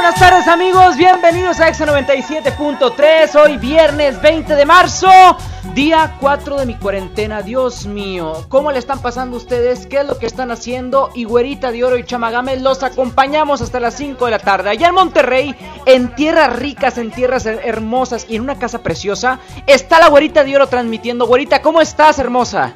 Buenas tardes amigos, bienvenidos a Exa 97.3, hoy viernes 20 de marzo, día 4 de mi cuarentena, Dios mío, ¿cómo le están pasando ustedes? ¿Qué es lo que están haciendo? Y Güerita de Oro y Chamagame los acompañamos hasta las 5 de la tarde, allá en Monterrey, en tierras ricas, en tierras hermosas y en una casa preciosa, está la Güerita de Oro transmitiendo. Güerita, ¿cómo estás, hermosa?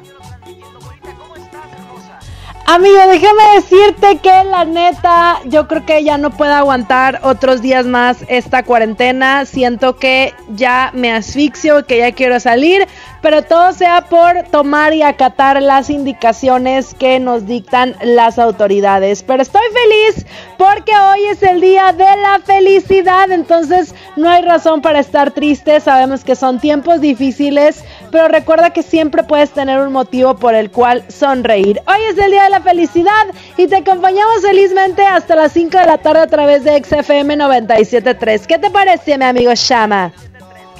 Amigo, déjame decirte que la neta, yo creo que ya no puedo aguantar otros días más esta cuarentena. Siento que ya me asfixio, que ya quiero salir, pero todo sea por tomar y acatar las indicaciones que nos dictan las autoridades. Pero estoy feliz porque hoy es el día de la felicidad, entonces no hay razón para estar triste. Sabemos que son tiempos difíciles, pero recuerda que siempre puedes tener un motivo por el cual sonreír. Hoy es el día de la felicidad y te acompañamos felizmente hasta las 5 de la tarde a través de XFM 973. ¿Qué te parece, mi amigo Shama?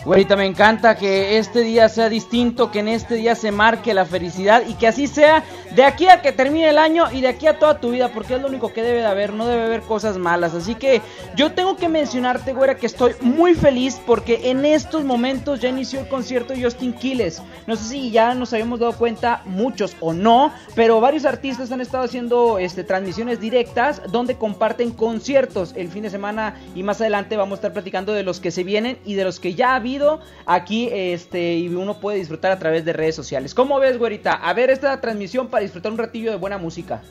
Güerita, me encanta que este día sea distinto, que en este día se marque la felicidad y que así sea de aquí a que termine el año y de aquí a toda tu vida, porque es lo único que debe de haber, no debe haber cosas malas. Así que yo tengo que mencionarte, güera, que estoy muy feliz porque en estos momentos ya inició el concierto de Justin Quiles. No sé si ya nos habíamos dado cuenta, muchos o no, pero varios artistas han estado haciendo este, transmisiones directas donde comparten conciertos el fin de semana y más adelante vamos a estar platicando de los que se vienen y de los que ya ha aquí este y uno puede disfrutar a través de redes sociales. ¿Cómo ves, güerita? A ver esta transmisión para disfrutar un ratillo de buena música.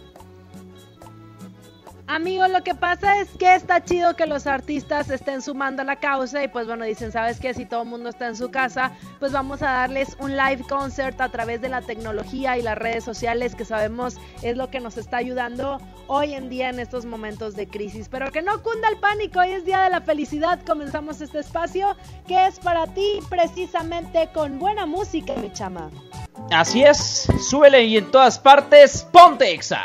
Amigo, lo que pasa es que está chido que los artistas estén sumando a la causa y pues bueno, dicen, ¿sabes qué? Si todo el mundo está en su casa, pues vamos a darles un live concert a través de la tecnología y las redes sociales que sabemos es lo que nos está ayudando hoy en día en estos momentos de crisis. Pero que no cunda el pánico, hoy es Día de la Felicidad, comenzamos este espacio que es para ti precisamente con buena música, mi chama. Así es, súbele y en todas partes, ponte exa.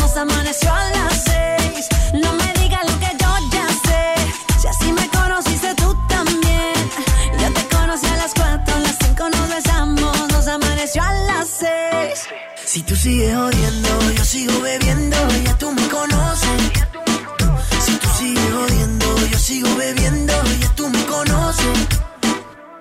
Si tú sigues odiando, yo sigo bebiendo, ya tú me conoces. Si tú sigues odiando, yo sigo bebiendo, ya tú me conoces.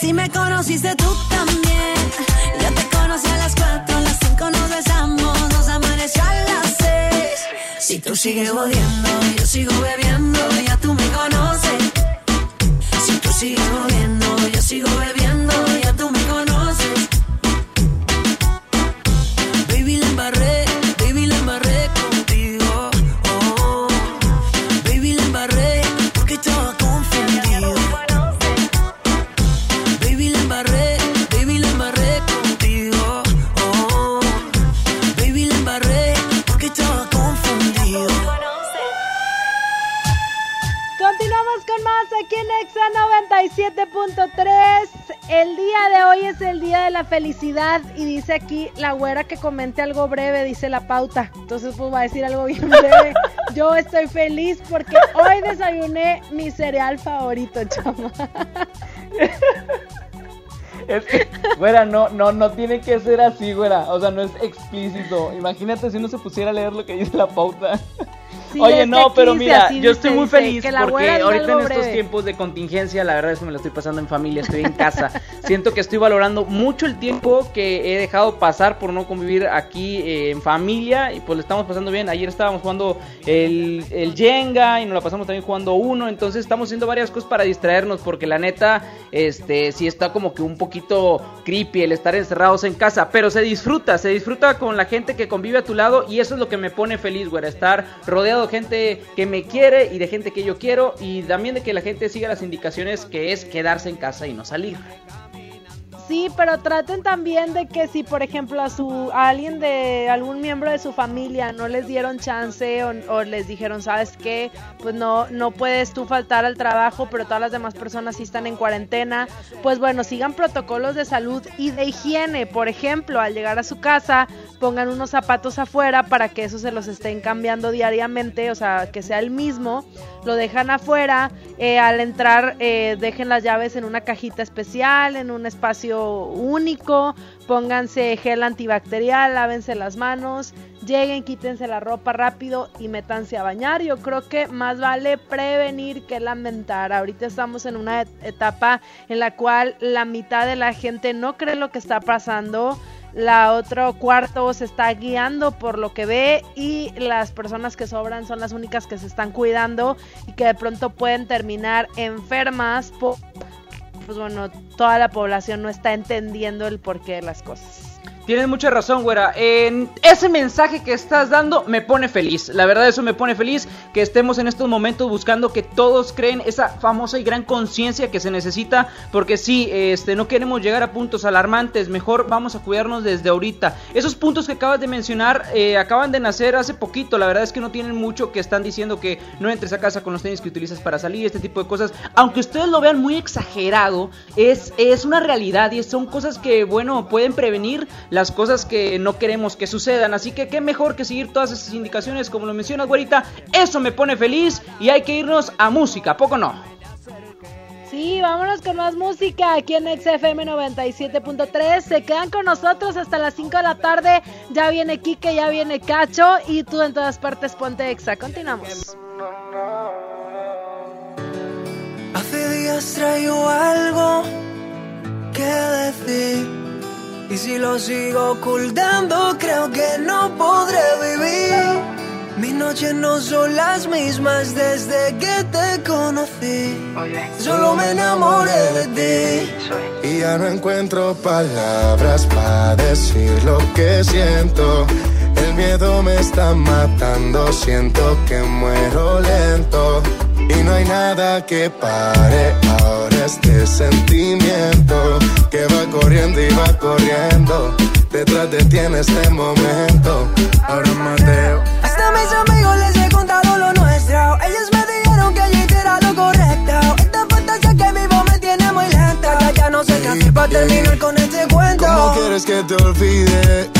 Así me conociste tú también. Yo te conocí a las cuatro, a las cinco nos besamos, nos amaneció a las seis. Si tú sigues odiando, yo sigo bebiendo, ya tú me conoces. Si tú sigues aquí en Exa 97.3. El día de hoy es el día de la felicidad y dice aquí la güera que comente algo breve, dice la pauta. Entonces pues va a decir algo bien breve. Yo estoy feliz porque hoy desayuné mi cereal favorito, chama. Es que, güera, no, no, no tiene que ser así, güera. O sea, no es explícito. Imagínate si uno se pusiera a leer lo que dice la pauta. Sí, Oye, no, pero mira, yo estoy muy feliz porque ahorita en estos tiempos de contingencia, la verdad es que me lo estoy pasando en familia, estoy en casa. Siento que estoy valorando mucho el tiempo que he dejado pasar por no convivir aquí eh, en familia y pues le estamos pasando bien. Ayer estábamos jugando el, el Jenga y nos la pasamos también jugando uno, entonces estamos haciendo varias cosas para distraernos porque la neta, este, sí está como que un poquito creepy el estar encerrados en casa, pero se disfruta, se disfruta con la gente que convive a tu lado y eso es lo que me pone feliz, güera, estar rodeado gente que me quiere y de gente que yo quiero y también de que la gente siga las indicaciones que es quedarse en casa y no salir. Sí, pero traten también de que si, por ejemplo, a su a alguien de algún miembro de su familia no les dieron chance o, o les dijeron, sabes qué, pues no no puedes tú faltar al trabajo, pero todas las demás personas sí están en cuarentena, pues bueno, sigan protocolos de salud y de higiene. Por ejemplo, al llegar a su casa, pongan unos zapatos afuera para que eso se los estén cambiando diariamente, o sea, que sea el mismo. Lo dejan afuera, eh, al entrar eh, dejen las llaves en una cajita especial, en un espacio único, pónganse gel antibacterial, lávense las manos, lleguen, quítense la ropa rápido y métanse a bañar. Yo creo que más vale prevenir que lamentar. Ahorita estamos en una et- etapa en la cual la mitad de la gente no cree lo que está pasando. La otro cuarto se está guiando por lo que ve y las personas que sobran son las únicas que se están cuidando y que de pronto pueden terminar enfermas por pues bueno, toda la población no está entendiendo el porqué de las cosas. Tienes mucha razón, güera. Ese mensaje que estás dando me pone feliz. La verdad, eso me pone feliz que estemos en estos momentos buscando que todos creen esa famosa y gran conciencia que se necesita. Porque sí, este, no queremos llegar a puntos alarmantes. Mejor vamos a cuidarnos desde ahorita. Esos puntos que acabas de mencionar eh, acaban de nacer hace poquito. La verdad es que no tienen mucho que están diciendo que no entres a casa con los tenis que utilizas para salir, este tipo de cosas. Aunque ustedes lo vean muy exagerado, es, es una realidad y son cosas que, bueno, pueden prevenir las cosas que no queremos que sucedan. Así que qué mejor que seguir todas esas indicaciones como lo mencionas, güerita. Eso me pone feliz y hay que irnos a música, ¿a poco no? Sí, vámonos con más música aquí en XFM 97.3. Se quedan con nosotros hasta las 5 de la tarde. Ya viene Kike, ya viene Cacho y tú en todas partes ponte Exa. Continuamos. Hace días traigo algo que decir. Y si lo sigo ocultando, creo que no podré vivir. Mis noches no son las mismas desde que te conocí. Solo me enamoré de ti. Y ya no encuentro palabras para decir lo que siento. El miedo me está matando, siento que muero lento. Y no hay nada que pare ahora este sentimiento que va corriendo y va corriendo. Detrás de ti en este momento. Ahora Mateo. Hasta mis amigos les he contado lo nuestro. Ellos me dijeron que yo hiciera lo correcto. Esta fantasía que vivo me tiene muy lenta. Ya, ya no sé qué hacer para terminar con este cuento. ¿Cómo quieres que te olvide?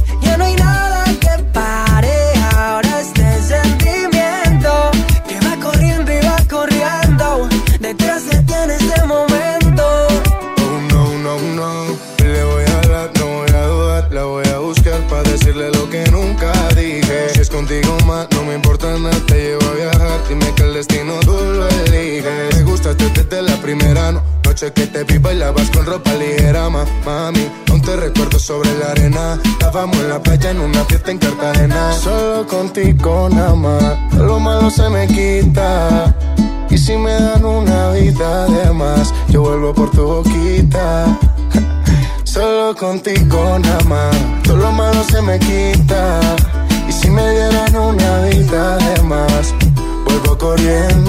El destino tú lo eliges. Me gustaste desde la primera noche que te vi bailabas con ropa ligera, mami. Aún te recuerdo sobre la arena. Estábamos en la playa en una fiesta en Cartagena. Solo contigo nada más, lo malo se me quita. Y si me dan una vida de más, yo vuelvo por tu boquita. Solo contigo nada más, todo lo malo se me quita. Y si me dieran una vida de más, vuelvo corriendo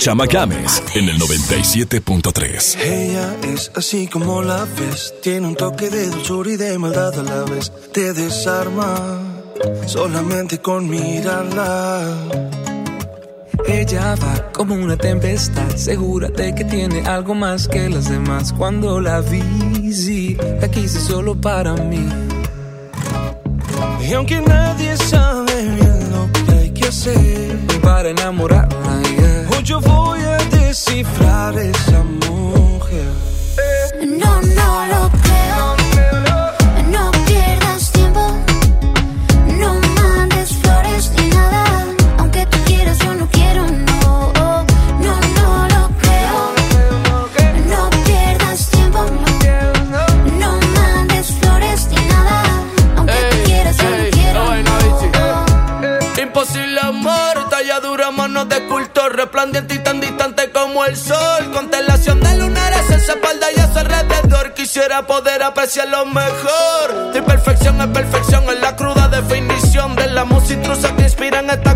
Chama Games en el 97.3. Ella es así como la ves, tiene un toque de dulzura y de maldad a la vez. Te desarma solamente con mirarla. Ella va como una tempestad, segura de que tiene algo más que las demás. Cuando la vi, sí, la quise solo para mí. Y aunque nadie sabe bien lo que hay que hacer, Para enamorarla, yo voy a descifrar esa mujer. No, no lo Poder apreciarlo mejor. Tu perfección es perfección, es la cruda definición de la música que inspira en esta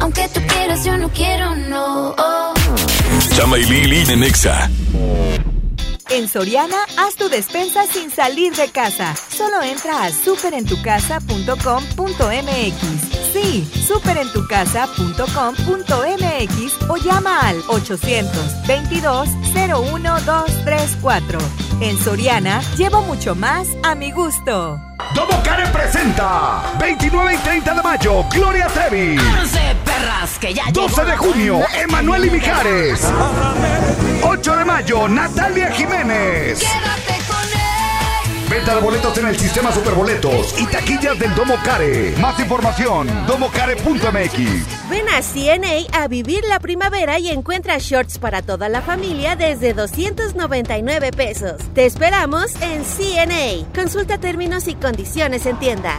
Aunque tú quieras, yo no quiero, no. Chama y Lili en Nexa. En Soriana, haz tu despensa sin salir de casa. Solo entra a superentucasa.com.mx. Sí, superentucasa.com.mx o llama al 822-01-234. En Soriana, llevo mucho más a mi gusto. Domo Karen presenta 29 y 30 de mayo, Gloria Trevi. perras, que ya 12 de junio, Emanuel y Mijares. 8 de mayo, Natalia Jiménez. Quédate Venta de boletos en el sistema Superboletos y taquillas del Domo Care. Más información, domocare.mx. Ven a CNA a vivir la primavera y encuentra shorts para toda la familia desde 299 pesos. Te esperamos en CNA. Consulta términos y condiciones en tienda.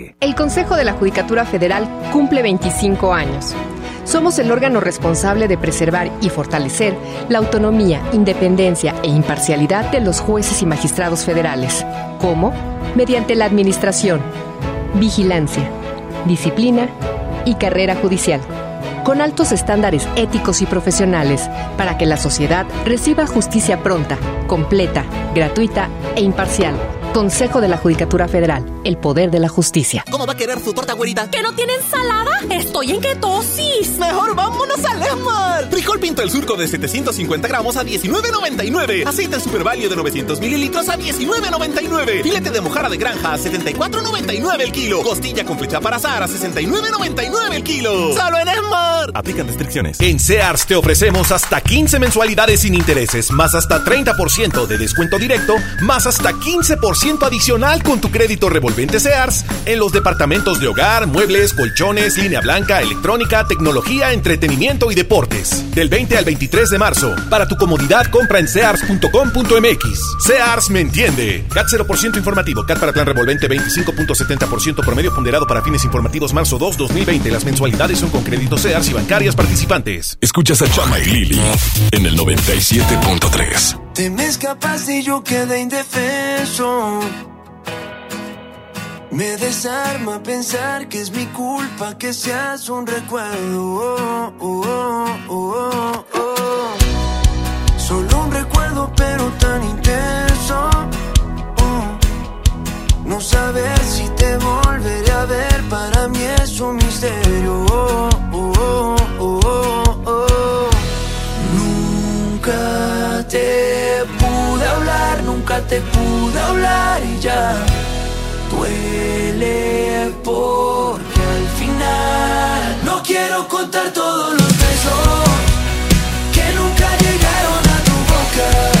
El Consejo de la Judicatura Federal cumple 25 años. Somos el órgano responsable de preservar y fortalecer la autonomía, independencia e imparcialidad de los jueces y magistrados federales. ¿Cómo? Mediante la administración, vigilancia, disciplina y carrera judicial, con altos estándares éticos y profesionales para que la sociedad reciba justicia pronta, completa, gratuita e imparcial. Consejo de la Judicatura Federal, el poder de la justicia. ¿Cómo va a querer su torta, güerita? ¿Que no tiene ensalada? Estoy en ketosis. Mejor vámonos al Esmar. Frijol pinto el surco de 750 gramos a 19.99. Aceite Super Value de 900 mililitros a 19.99. Filete de mojara de granja a 74.99 el kilo. Costilla con flecha para azar a 69.99 el kilo. Solo en Esmar. Aplican restricciones. En Sears te ofrecemos hasta 15 mensualidades sin intereses, más hasta 30% de descuento directo, más hasta 15% adicional con tu crédito revolvente Sears en los departamentos de hogar, muebles, colchones, línea blanca, electrónica, tecnología, entretenimiento y deportes. Del 20 al 23 de marzo. Para tu comodidad, compra en sears.com.mx. Sears me entiende. CAT 0% informativo. CAT para plan revolvente 25.70% promedio ponderado para fines informativos marzo 2, 2020. Las mensualidades son con crédito Sears y bancarias participantes. Escuchas a Chama y Lili en el 97.3. Te me escapaste y yo quedé indefenso. Me desarma pensar que es mi culpa que seas un recuerdo. Oh, oh, oh, te pude hablar y ya duele porque al final no quiero contar todos los besos que nunca llegaron a tu boca.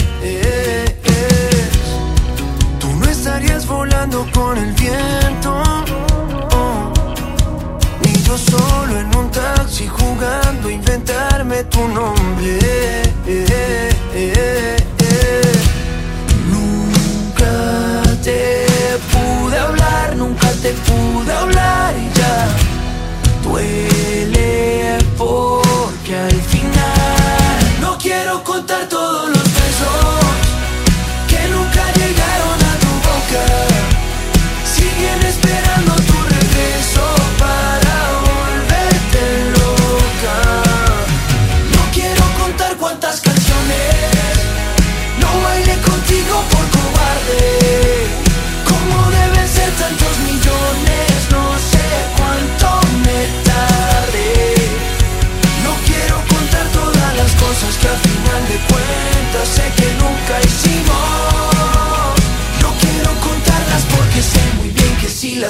Estarías volando con el viento, oh, ni yo solo en un taxi jugando a inventarme tu nombre. Nunca te pude hablar, nunca te pude hablar y ya duele porque al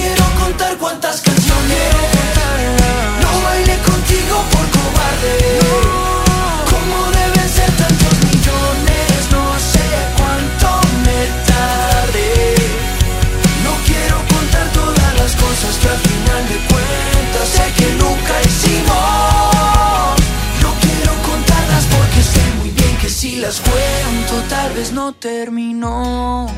No quiero contar cuántas canciones. No bailé contigo por cobarde. Como deben ser tantos millones, no sé cuánto me tardé. No quiero contar todas las cosas que al final de cuentas sé que nunca hicimos. No quiero contarlas porque sé muy bien que si las cuento tal vez no terminó.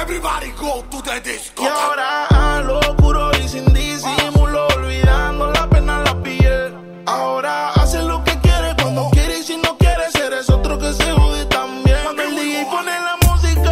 Everybody go to the disco. Y ahora a lo oscuro y sin disimulo, olvidando la pena en la piel. Ahora hace lo que quiere cuando quiere y si no quiere, eres otro que se jode también. Cuando el DJ pone la música.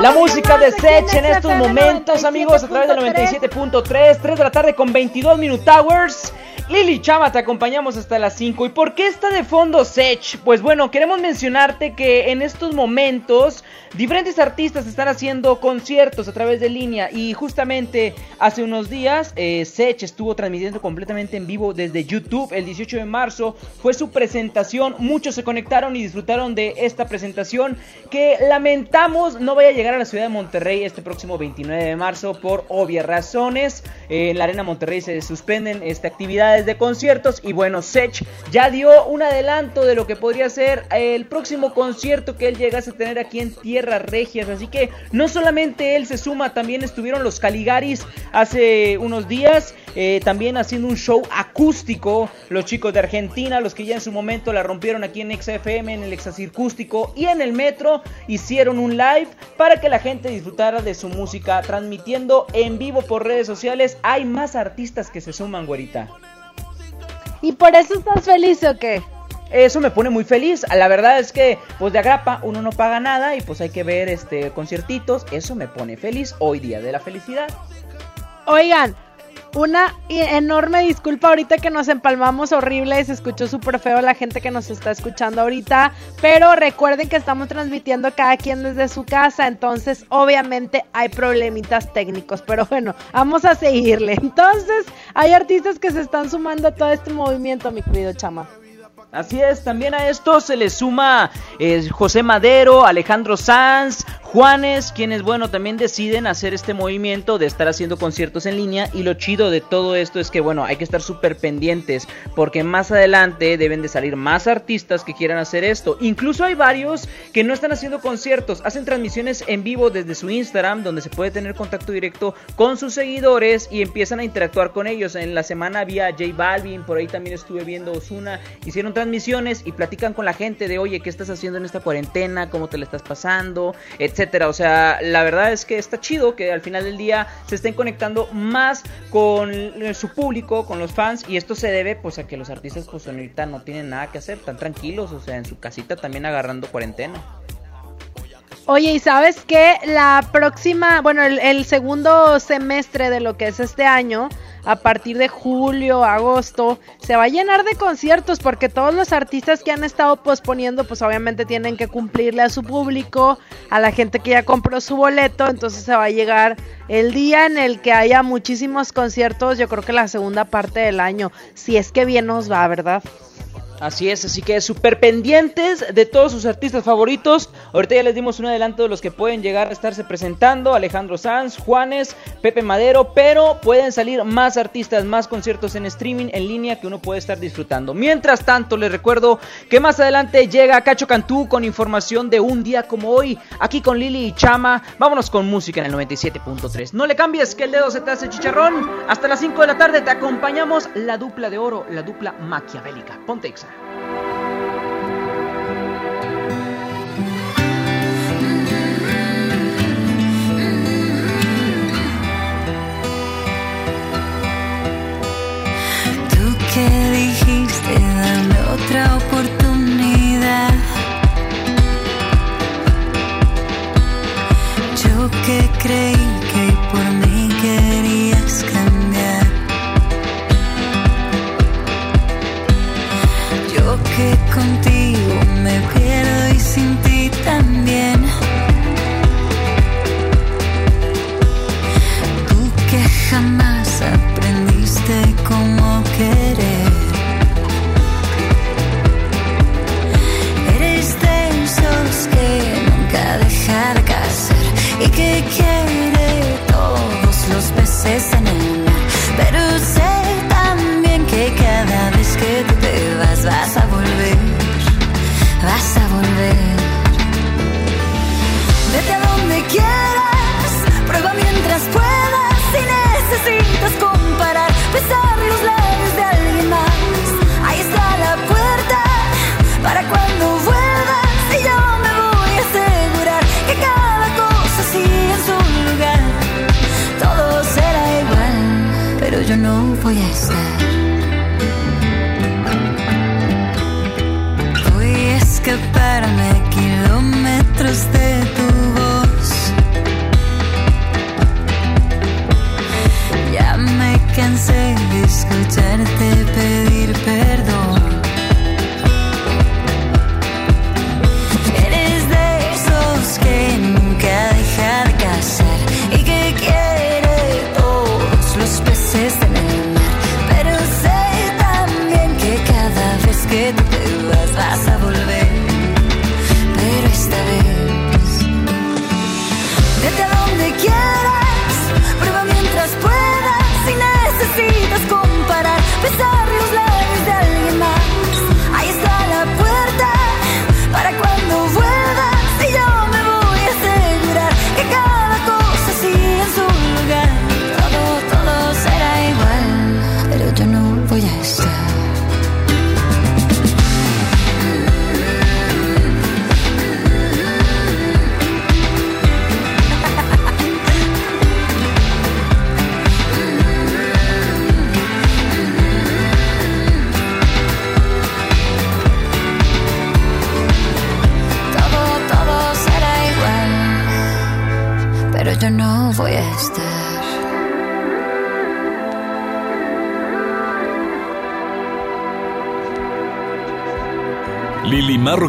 La música de Sech en estos momentos, amigos, a través del 97.3, 3 de la tarde con 22 Minute Towers. Lili Chama, te acompañamos hasta las 5. ¿Y por qué está de fondo Sech? Pues bueno, queremos mencionarte que en estos momentos diferentes artistas están haciendo conciertos a través de línea y justamente hace unos días eh, Sech estuvo transmitiendo completamente en vivo desde YouTube. El 18 de marzo fue su presentación. Muchos se conectaron y disfrutaron de esta presentación que lamentamos no vaya a llegar a la ciudad de Monterrey este próximo 29 de marzo por obvias razones. Eh, en la Arena Monterrey se suspenden este, actividades de conciertos y bueno, Sech ya dio un adelanto de lo que podría ser el próximo concierto que él llegase a tener aquí en Tierras Regias. Así que no solamente él se suma, también estuvieron los Caligaris hace unos días. Eh, también haciendo un show acústico. Los chicos de Argentina, los que ya en su momento la rompieron aquí en XFM, en el Exacircústico y en el Metro, hicieron un live para que la gente disfrutara de su música, transmitiendo en vivo por redes sociales. Hay más artistas que se suman, güerita. ¿Y por eso estás feliz o qué? Eso me pone muy feliz. La verdad es que, pues de agrapa, uno no paga nada y pues hay que ver este conciertitos. Eso me pone feliz hoy día de la felicidad. Oigan, una enorme disculpa ahorita que nos empalmamos horrible, se escuchó súper feo la gente que nos está escuchando ahorita, pero recuerden que estamos transmitiendo cada quien desde su casa, entonces obviamente hay problemitas técnicos, pero bueno, vamos a seguirle. Entonces, hay artistas que se están sumando a todo este movimiento, mi querido chama. Así es, también a esto se le suma eh, José Madero, Alejandro Sanz, Juanes, quienes, bueno, también deciden hacer este movimiento de estar haciendo conciertos en línea. Y lo chido de todo esto es que, bueno, hay que estar súper pendientes porque más adelante deben de salir más artistas que quieran hacer esto. Incluso hay varios que no están haciendo conciertos, hacen transmisiones en vivo desde su Instagram, donde se puede tener contacto directo con sus seguidores y empiezan a interactuar con ellos. En la semana había J Balvin, por ahí también estuve viendo Osuna, hicieron transmisiones y platican con la gente de, oye, ¿qué estás haciendo en esta cuarentena? ¿Cómo te la estás pasando? Etcétera. O sea, la verdad es que está chido que al final del día se estén conectando más con eh, su público, con los fans, y esto se debe pues a que los artistas pues ahorita no tienen nada que hacer, están tranquilos, o sea, en su casita también agarrando cuarentena. Oye, ¿y sabes qué? La próxima, bueno, el segundo semestre de lo que es este año, a partir de julio, agosto, se va a llenar de conciertos porque todos los artistas que han estado posponiendo, pues obviamente tienen que cumplirle a su público, a la gente que ya compró su boleto, entonces se va a llegar el día en el que haya muchísimos conciertos, yo creo que la segunda parte del año, si es que bien nos va, ¿verdad? Así es, así que súper pendientes de todos sus artistas favoritos. Ahorita ya les dimos un adelanto de los que pueden llegar a estarse presentando. Alejandro Sanz, Juanes, Pepe Madero. Pero pueden salir más artistas, más conciertos en streaming, en línea que uno puede estar disfrutando. Mientras tanto, les recuerdo que más adelante llega Cacho Cantú con información de un día como hoy. Aquí con Lili y Chama. Vámonos con música en el 97.3. No le cambies que el dedo se te hace chicharrón. Hasta las 5 de la tarde te acompañamos la dupla de oro, la dupla maquiavélica. Ponte exa casa. Tú que dijiste dame otra oportunidad. Yo que creí Pero sé también que cada vez que tú te vas, vas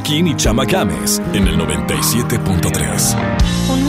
Joaquín y Chama Games en el 97.3.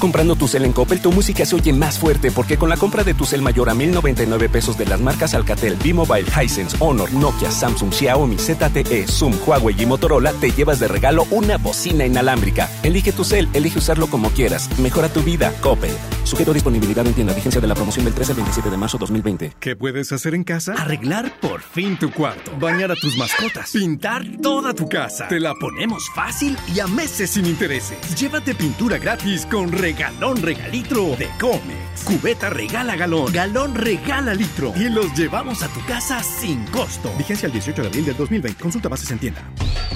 comprando tu cel en Coppel, tu música se oye más fuerte porque con la compra de tu cel mayor a 1099 pesos de las marcas Alcatel, B-Mobile, Hisense, Honor, Nokia, Samsung, Xiaomi, ZTE, Zoom, Huawei y Motorola, te llevas de regalo una bocina inalámbrica. Elige tu cel, elige usarlo como quieras. Mejora tu vida, Coppel. Sujeto a disponibilidad en tienda. Vigencia de la promoción del 13 al 27 de marzo 2020. ¿Qué puedes hacer en casa? Arreglar por fin tu cuarto. Bañar a tus mascotas. Pintar toda tu casa. Te la ponemos fácil y a meses sin intereses. Llévate pintura gratis con regalón regalitro de Comex. Cubeta regala galón. Galón regala litro. Y los llevamos a tu casa sin costo. Vigencia el 18 de abril del 2020. Consulta bases en tienda.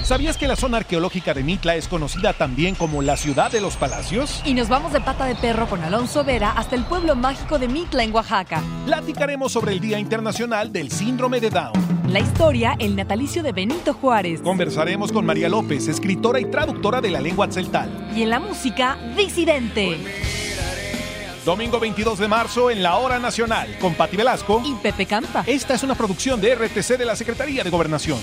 ¿Sabías que la zona arqueológica de Mitla es conocida también como la ciudad de los palacios? Y nos vamos de pata de perro con Alonso Vera hasta el pueblo mágico de Mitla en Oaxaca. Platicaremos sobre el Día Internacional del Síndrome de Down. La historia, el natalicio de Benito Juárez. Conversaremos con María López, escritora y traductora de la lengua celtal. Y en la música, Disidente. Domingo 22 de marzo en la Hora Nacional con Pati Velasco y Pepe Campa. Esta es una producción de RTC de la Secretaría de Gobernación.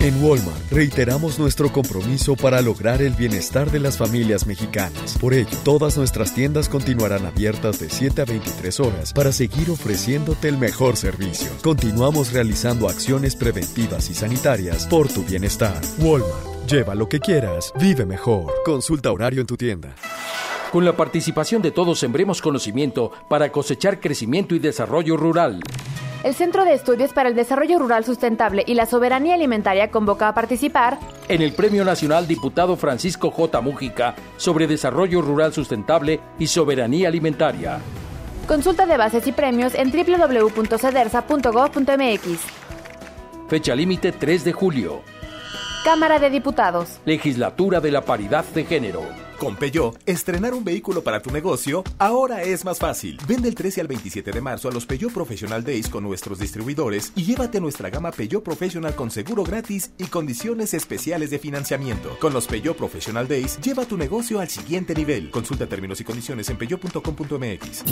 En Walmart reiteramos nuestro compromiso para lograr el bienestar de las familias mexicanas. Por ello, todas nuestras tiendas continuarán abiertas de 7 a 23 horas para seguir ofreciéndote el mejor servicio. Continuamos realizando acciones preventivas y sanitarias por tu bienestar. Walmart, lleva lo que quieras, vive mejor. Consulta horario en tu tienda. Con la participación de todos sembremos conocimiento para cosechar crecimiento y desarrollo rural. El Centro de Estudios para el Desarrollo Rural Sustentable y la Soberanía Alimentaria convoca a participar en el Premio Nacional Diputado Francisco J. Mújica sobre Desarrollo Rural Sustentable y Soberanía Alimentaria. Consulta de bases y premios en www.cedersa.gov.mx. Fecha límite 3 de julio. Cámara de Diputados. Legislatura de la Paridad de Género. Con Peugeot, estrenar un vehículo para tu negocio ahora es más fácil. Vende el 13 al 27 de marzo a los Peugeot Professional Days con nuestros distribuidores y llévate nuestra gama Peugeot Professional con seguro gratis y condiciones especiales de financiamiento. Con los Peugeot Professional Days, lleva tu negocio al siguiente nivel. Consulta términos y condiciones en peugeot.com.mx.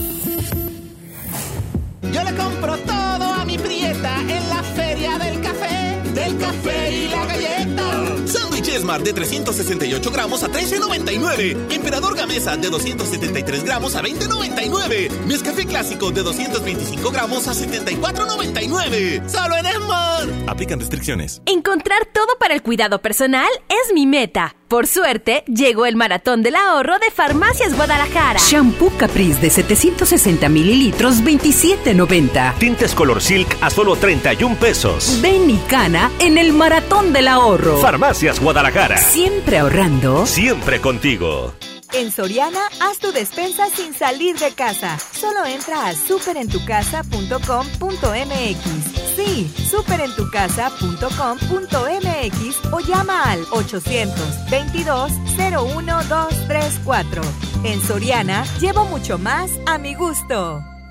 Yo le compro todo a mi prieta en la feria del café, del café y la galleta. Sándwich Esmar de 368 gramos a 13.99. Emperador Gamesa de 273 gramos a 20.99. Nescafé Clásico de 225 gramos a 74.99. ¡Solo en Esmar! Aplican restricciones. Encontrar todo para el cuidado personal es mi meta. Por suerte, llegó el maratón del ahorro de Farmacias Guadalajara. Shampoo Caprice de 760 mililitros, 27.90. Tintes Color Silk a solo 31 pesos. Ven y cana en el maratón del ahorro. Farmacias Guadalajara. Siempre ahorrando. Siempre contigo. En Soriana, haz tu despensa sin salir de casa. Solo entra a superentucasa.com.mx. Sí, superentucasa.com.mx o llama al 822-01-234. En Soriana, llevo mucho más a mi gusto.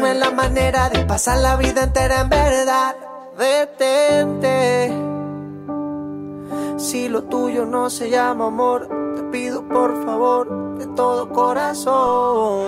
No es la manera de pasar la vida entera en verdad. Detente. Si lo tuyo no se llama amor, te pido por favor de todo corazón.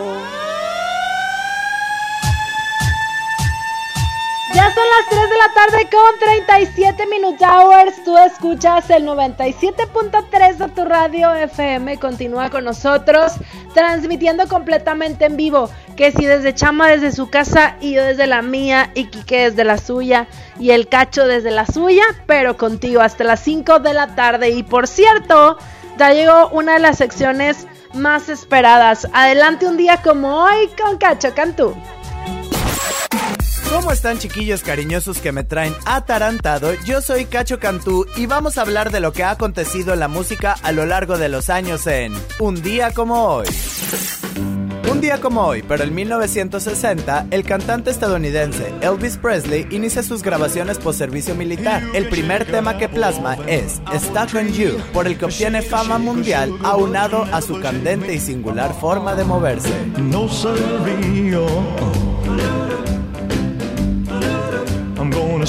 Ya son las 3 de la tarde con 37 Minute Hours. Tú escuchas el 97.3 de tu radio FM. Continúa con nosotros transmitiendo completamente en vivo. Que si desde Chama desde su casa y yo desde la mía y Quique desde la suya y el Cacho desde la suya, pero contigo hasta las 5 de la tarde. Y por cierto, ya llegó una de las secciones más esperadas. Adelante un día como hoy con Cacho Cantú. ¿Cómo están chiquillos cariñosos que me traen atarantado? Yo soy Cacho Cantú y vamos a hablar de lo que ha acontecido en la música a lo largo de los años en Un día como hoy. Un día como hoy, pero en 1960, el cantante estadounidense Elvis Presley inicia sus grabaciones por servicio militar. El primer tema que plasma es Stuck on You, por el que obtiene fama mundial aunado a su candente y singular forma de moverse. Gonna.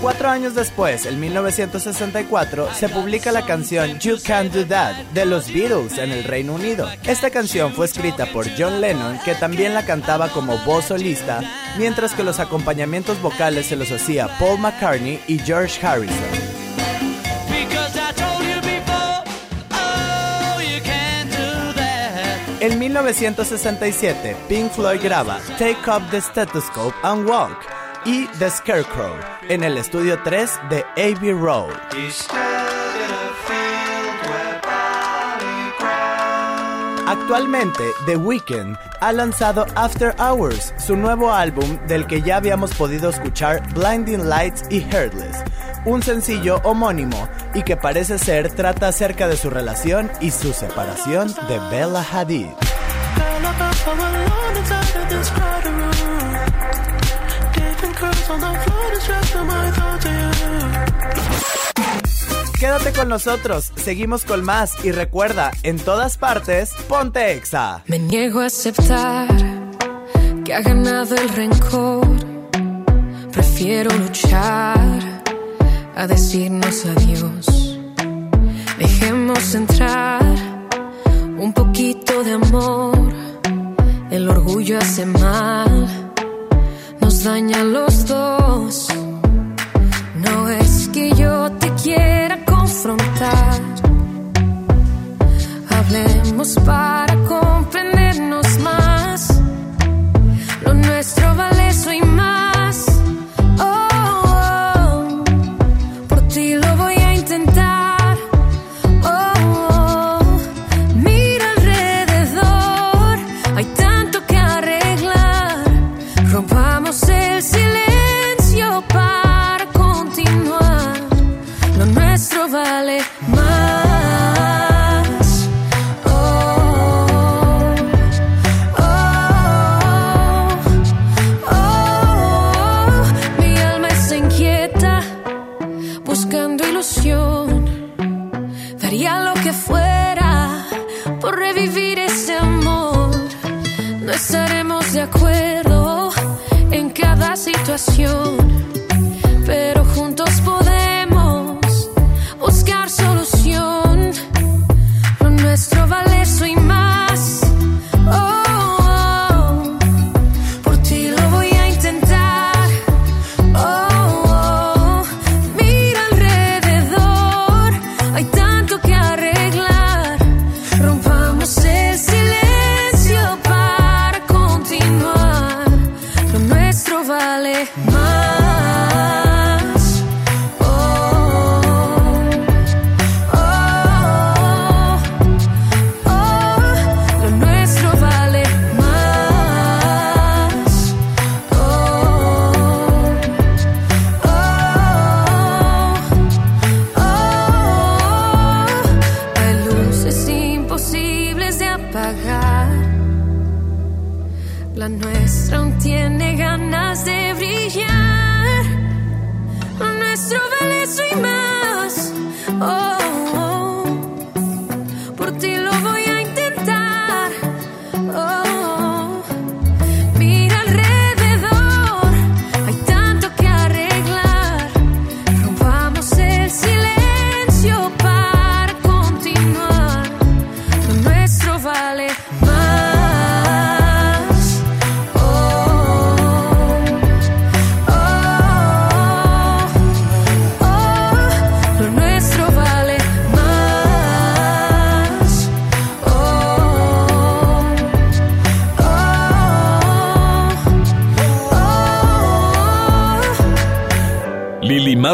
Cuatro años después, en 1964, se publica la canción You Can't Do That de los Beatles en el Reino Unido. Esta canción fue escrita por John Lennon, que también la cantaba como voz solista, mientras que los acompañamientos vocales se los hacía Paul McCartney y George Harrison. En 1967, Pink Floyd graba Take Up the Stethoscope and Walk y The Scarecrow en el estudio 3 de Abbey Road. Actualmente, The Weeknd ha lanzado After Hours, su nuevo álbum del que ya habíamos podido escuchar Blinding Lights y Heartless, un sencillo homónimo y que parece ser trata acerca de su relación y su separación de Bella Hadid. Quédate con nosotros, seguimos con más y recuerda, en todas partes, ponte exa. Me niego a aceptar que ha ganado el rencor. Prefiero luchar a decirnos adiós. Dejemos entrar un poquito de amor. El orgullo hace mal, nos daña a los dos. No es que yo te quiera confrontar. Hablemos para comprendernos más. Lo nuestro vale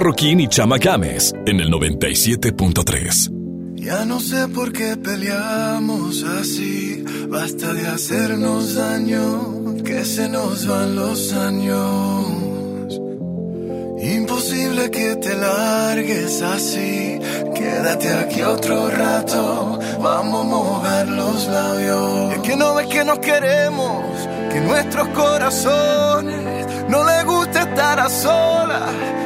Marroquín y Chama Games en el 97.3. Ya no sé por qué peleamos así. Basta de hacernos daño, que se nos van los años. Imposible que te largues así. Quédate aquí otro rato. Vamos a mojar los labios. Es que no ves que nos queremos, que nuestros corazones no les gusta estar a solas.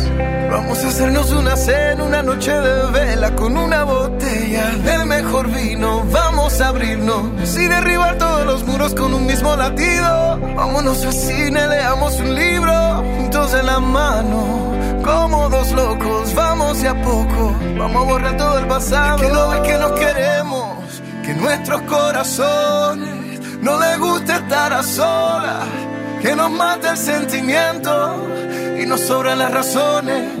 Vamos a hacernos una cena, una noche de vela con una botella del mejor vino. Vamos a abrirnos y derribar todos los muros con un mismo latido. Vámonos al cine, leamos un libro juntos de la mano. Como dos locos, vamos de a poco. Vamos a borrar todo el pasado. que no ves que nos queremos, que nuestros corazones no les gusta estar a solas. Que nos mata el sentimiento y nos sobran las razones.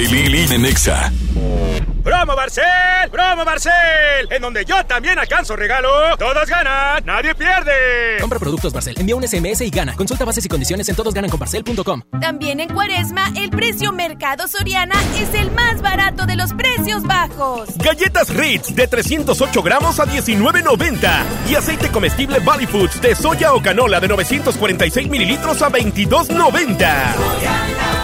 y Lili de Nexa. ¡Bro! ¡Promo Barcel! ¡Promo Barcel! En donde yo también alcanzo regalo. Todos ganan, nadie pierde. Compra productos Barcel, envía un SMS y gana. Consulta bases y condiciones en todosgananconbarcel.com. También en Cuaresma, el precio Mercado Soriana es el más barato de los precios bajos. Galletas Ritz de 308 gramos a 19.90 y aceite comestible Valley Foods de soya o canola de 946 mililitros a 22.90.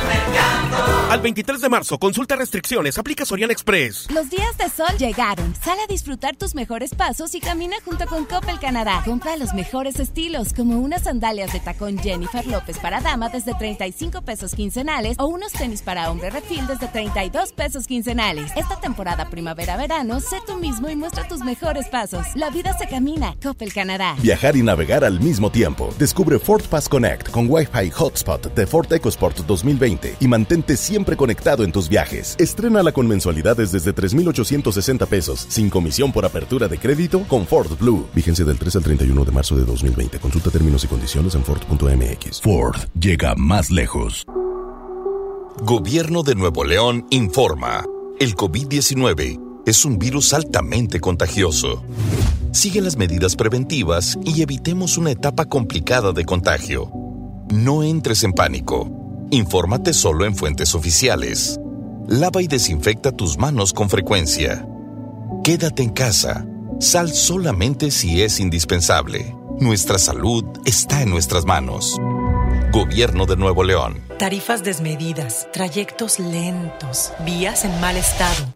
Al 23 de marzo, consulta restricciones, aplica Soriana Express. Los días de sol llegaron. Sal a disfrutar tus mejores pasos y camina junto con Coppel Canadá. Compra los mejores estilos, como unas sandalias de tacón Jennifer López para dama desde 35 pesos quincenales o unos tenis para hombre refil desde 32 pesos quincenales. Esta temporada primavera-verano, sé tú mismo y muestra tus mejores pasos. La vida se camina. Coppel Canadá. Viajar y navegar al mismo tiempo. Descubre Ford Pass Connect con Wi-Fi Hotspot de Ford EcoSport 2020 y mantente siempre conectado en tus viajes. Estrénala con mensualidades desde 3,860 pesos, sin comisión por apertura de crédito con Ford Blue. Vigencia del 3 al 31 de marzo de 2020. Consulta términos y condiciones en Ford.mx. Ford llega más lejos. Gobierno de Nuevo León informa. El COVID-19 es un virus altamente contagioso. Sigue las medidas preventivas y evitemos una etapa complicada de contagio. No entres en pánico. Infórmate solo en fuentes oficiales. Lava y desinfecta tus manos con frecuencia. Quédate en casa. Sal solamente si es indispensable. Nuestra salud está en nuestras manos. Gobierno de Nuevo León. Tarifas desmedidas, trayectos lentos, vías en mal estado.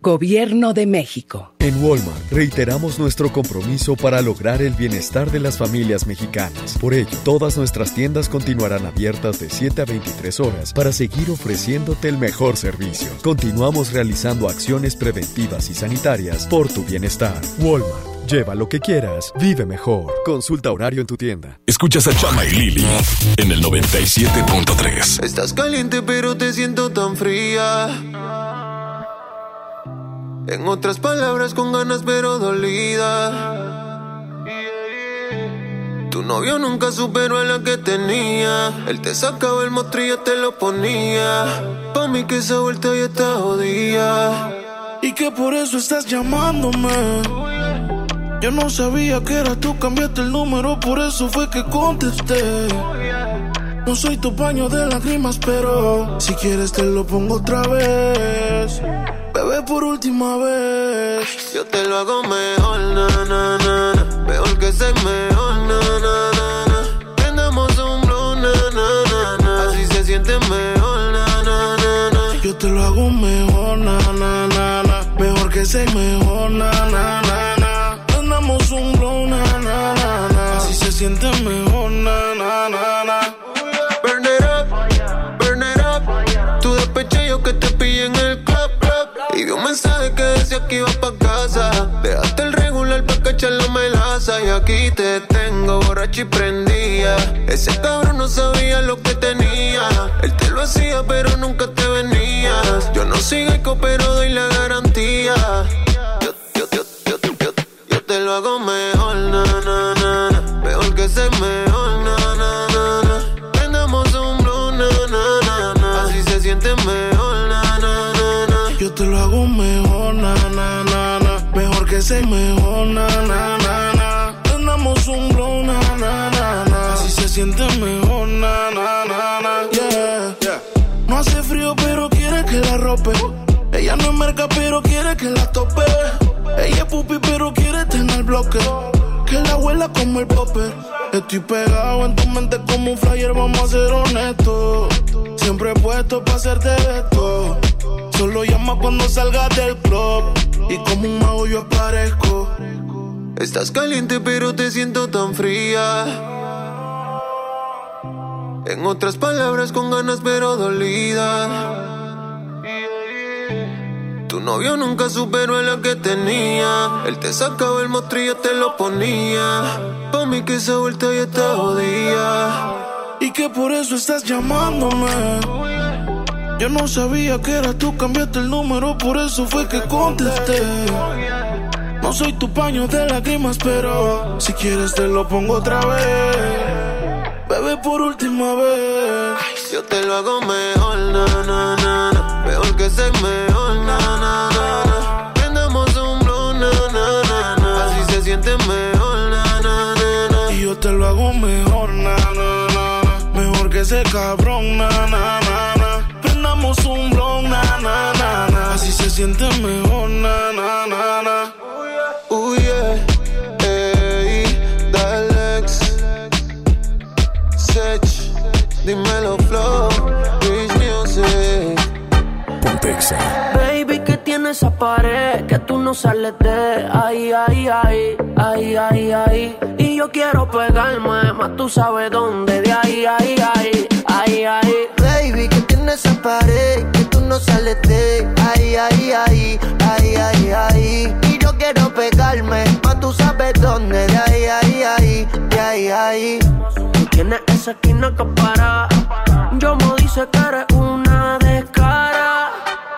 Gobierno de México. En Walmart reiteramos nuestro compromiso para lograr el bienestar de las familias mexicanas. Por ello, todas nuestras tiendas continuarán abiertas de 7 a 23 horas para seguir ofreciéndote el mejor servicio. Continuamos realizando acciones preventivas y sanitarias por tu bienestar. Walmart. Lleva lo que quieras, vive mejor. Consulta horario en tu tienda. Escuchas a Chama y Lili en el 97.3. Estás caliente pero te siento tan fría. En otras palabras, con ganas pero dolida. Tu novio nunca superó a la que tenía. Él te sacaba el mostrillo, te lo ponía. Pa' mí que esa vuelta ya está jodida. Y que por eso estás llamándome. Yo no sabía que era tú, cambiaste el número, por eso fue que contesté. No soy tu paño de lágrimas, pero si quieres te lo pongo otra vez. Bebé, por última vez. Yo te lo hago mejor, na, na, na, na. Mejor que ser mejor, na, na, na, na. Prendamos un blow, na, na, na, na. Así se siente mejor, na, na, na, na. Yo te lo hago mejor, na, na, na, na. Mejor que ser mejor, na, na, na, na. Prendamos un blow, na, na, na, na. Así se siente mejor, mensaje que decía que iba pa' casa. Dejaste el regular pa' cachar la melaza. Y aquí te tengo borracho y prendía. Ese cabrón no sabía lo que tenía. Él te lo hacía, pero nunca te venías. Yo no sigo eco, pero doy la garantía. Yo, yo, yo, yo, yo, yo te lo hago mejor, Ser mejor, na, na, na, na. Prendamos un blow, na, na, na, na. Así se siente mejor, na, na, na, na. Yeah, yeah. No hace frío, pero quiere que la rope. Ella no es merca, pero quiere que la tope. Ella es pupi, pero quiere tener bloque. que la abuela como el popper. Estoy pegado en tu mente como un flyer, vamos a ser honestos. Siempre he puesto para hacerte esto. Solo llama cuando salgas del club. Y como un mago yo aparezco. Estás caliente pero te siento tan fría. En otras palabras con ganas pero dolida. Tu novio nunca superó lo que tenía. Él te sacaba el mostrillo, te lo ponía. Pa' mí que esa vuelta ya está jodida. Y que por eso estás llamándome. Yo no sabía que era tú, cambiaste el número, por eso fue que contesté. No soy tu paño de lágrimas, pero si quieres te lo pongo otra vez. Bebé, por última vez. Yo te lo hago mejor, na, na, na, na. Mejor que ser mejor, na, na, na, na. Prendamos un blow, na, na, na, na. Así se siente mejor, na, na, na, na. Y yo te lo hago mejor, na, na, na. Mejor que ese cabrón, na, na, na. Na. Así se siente mejor, na, na, na, na. Uh, yeah. Ey, Dalex. Sech. Dímelo, Flow. Rich Music. Pontexa. Baby, que tiene esa pared que tú no sales de ahí, ahí, ahí, ahí, ahí, ahí. Y yo quiero pegarme, más tú sabes dónde, de ahí, ahí, ahí, ahí, ahí. Baby, tienes esa pared que tú no sales de ahí, ahí, ahí, ahí, ahí, ahí. Y yo quiero pegarme, más tú sabes dónde, de ahí, ahí, ahí, de ahí, ahí. Tú tienes esa esquina que para. Yo me dice que eres una descara.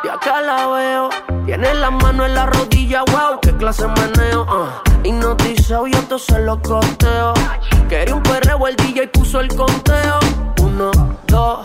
Y acá la veo. Tiene la mano en la rodilla, wow, qué clase de meneo. ah. Hipnotizado y esto se lo costeo. Quería un perreo, el DJ puso el conteo. Uno, dos,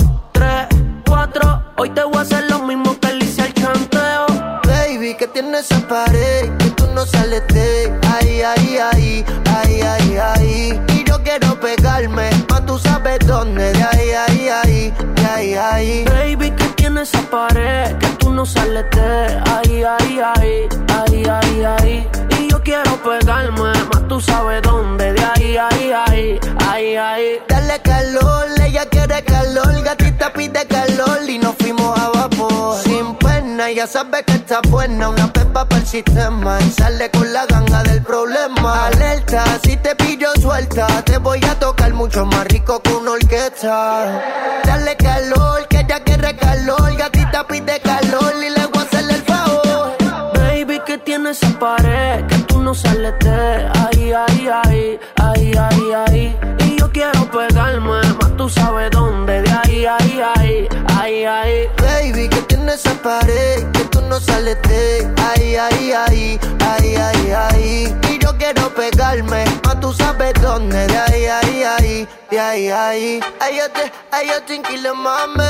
cuatro. Hoy te voy a hacer lo mismo que le hice al chanteo. Baby, que tienes esa pared que tú no sales de ahí, ahí, ahí, ahí, ahí, ahí. Y yo quiero pegarme, más tú sabes dónde, de ahí, ahí, ahí, de ahí, ahí. Baby, que tiene esa pared que tú no sales de ahí, ahí, ahí, ahí, ahí, ahí. Y yo quiero pegarme, más tú sabes dónde, de ahí, ahí, ahí, ahí, ahí. Dale calor, ella quiere calor, gatita pide calor y nos fuimos a vapor. Sin pena, ya sabe que está buena, una pepa para el sistema y sale con la ganga del problema. Alerta, si te pillo suelta, te voy a tocar mucho más rico que una orquesta. Dale calor, que ella quiere calor, gatita pide calor y le voy a hacerle el favor. Baby, que tiene esa pared que tú no sales de ahí, ahí, ahí, ahí, ahí, ahí. Y yo quiero pegarme, tú sabes dónde, de ahí, ahí, ahí, ahí, ahí. Baby, que tienes esa pared que tú no sales de ahí, ahí, ahí, ahí, ahí, ahí. Y yo quiero pegarme, más tú sabes dónde, de ahí, ahí, ahí, de ahí, ahí. Ay, yo te, ay, yo te inquilo, mami.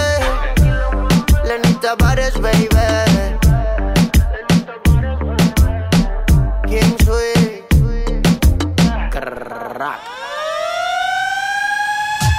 Lenny Tavares, baby. ¿Quién soy? Crack.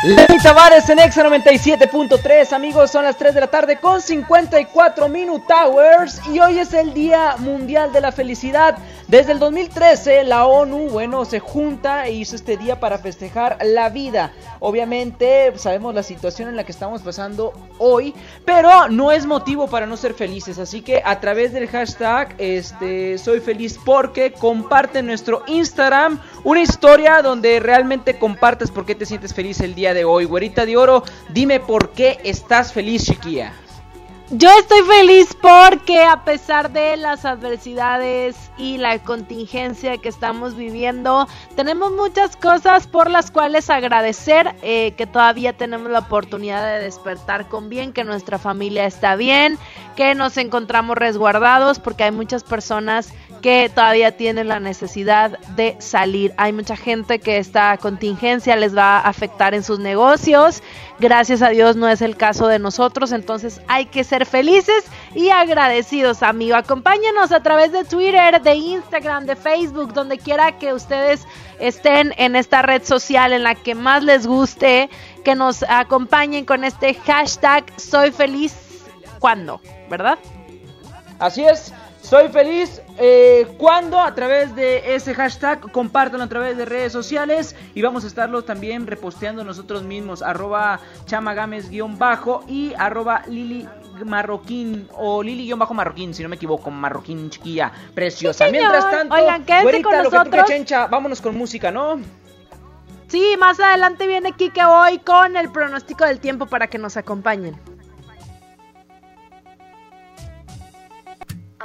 Lenny Tavares en Exa 97.3, amigos, son las 3 de la tarde con 54 Minute Hours y hoy es el Día Mundial de la Felicidad. Desde el 2013 la ONU, bueno, se junta e hizo este día para festejar la vida. Obviamente sabemos la situación en la que estamos pasando hoy, pero no es motivo para no ser felices, así que a través del hashtag este soy feliz porque comparte nuestro Instagram una historia donde realmente compartes por qué te sientes feliz el día de hoy. Güerita de oro, dime por qué estás feliz, chiquilla. Yo estoy feliz porque a pesar de las adversidades y la contingencia que estamos viviendo, tenemos muchas cosas por las cuales agradecer, eh, que todavía tenemos la oportunidad de despertar con bien, que nuestra familia está bien, que nos encontramos resguardados, porque hay muchas personas que todavía tienen la necesidad de salir. Hay mucha gente que esta contingencia les va a afectar en sus negocios. Gracias a Dios no es el caso de nosotros, entonces hay que ser felices y agradecidos, amigo. Acompáñenos a través de Twitter, de Instagram, de Facebook, donde quiera que ustedes estén en esta red social en la que más les guste, que nos acompañen con este hashtag soy feliz cuando, ¿verdad? Así es. Soy feliz eh, cuando a través de ese hashtag compártanlo a través de redes sociales y vamos a estarlo también reposteando nosotros mismos arroba chamagames-bajo y arroba lili marroquín o lili-marroquín si no me equivoco marroquín chiquilla preciosa. Mientras tanto Oigan, quédense con nosotros. chencha, vámonos con música no Sí, más adelante viene Kike hoy con el pronóstico del tiempo para que nos acompañen.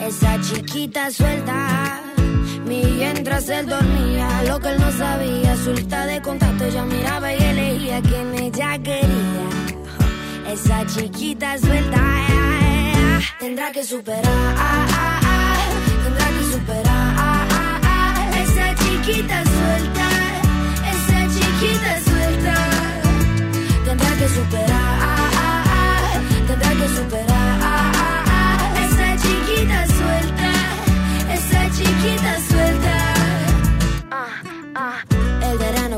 Esa chiquita suelta. Mientras él dormía, lo que él no sabía, suelta de contacto, ella miraba y elegía quien ella quería. Esa chiquita suelta tendrá que superar, tendrá que superar. Esa chiquita suelta, esa chiquita suelta, tendrá que superar, tendrá que superar.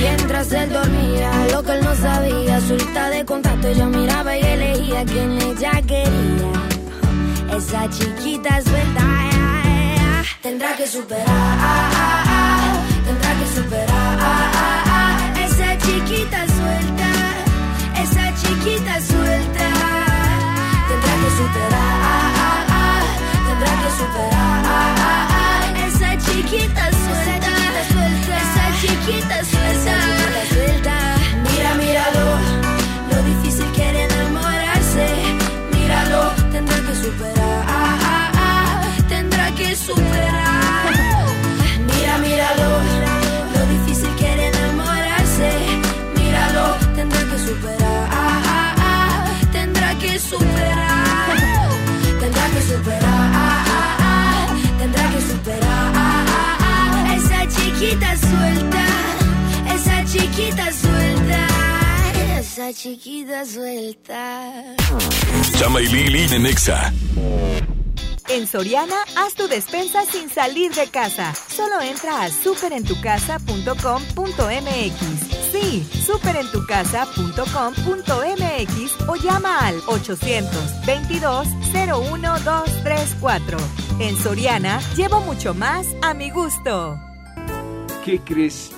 Mientras él dormía, lo que él no sabía, suelta de contacto, ella miraba y elegía quien ella quería. Esa chiquita suelta, tendrá que superar, tendrá que superar. Esa chiquita suelta, esa chiquita suelta, tendrá que superar, tendrá que superar. Esa chiquita suelta, esa chiquita suelta, chiquita suelta. Chama y Lili en Nexa. En Soriana, haz tu despensa sin salir de casa. Solo entra a superentucasa.com.mx. Sí, superentucasa.com.mx o llama al 822-01-234. En Soriana, llevo mucho más a mi gusto. ¿Qué crees?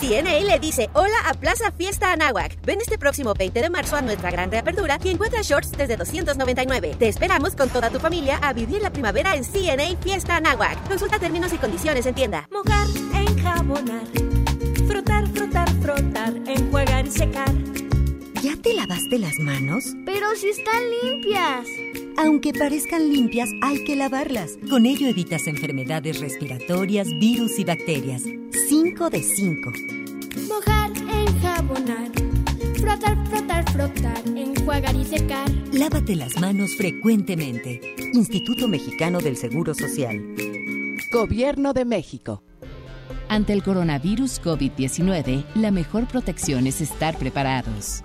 CNA le dice hola a Plaza Fiesta Anáhuac. Ven este próximo 20 de marzo a nuestra gran reapertura y encuentra shorts desde 299. Te esperamos con toda tu familia a vivir la primavera en CNA Fiesta Anáhuac. Consulta términos y condiciones en tienda. Mojar, enjabonar, frotar, frotar, frotar, enjuagar y secar. ¿Ya te lavaste las manos? Pero si están limpias. Aunque parezcan limpias, hay que lavarlas. Con ello evitas enfermedades respiratorias, virus y bacterias. 5 de 5. Mojar, enjabonar, frotar, frotar, frotar, enjuagar y secar. Lávate las manos frecuentemente. Instituto Mexicano del Seguro Social. Gobierno de México. Ante el coronavirus COVID-19, la mejor protección es estar preparados.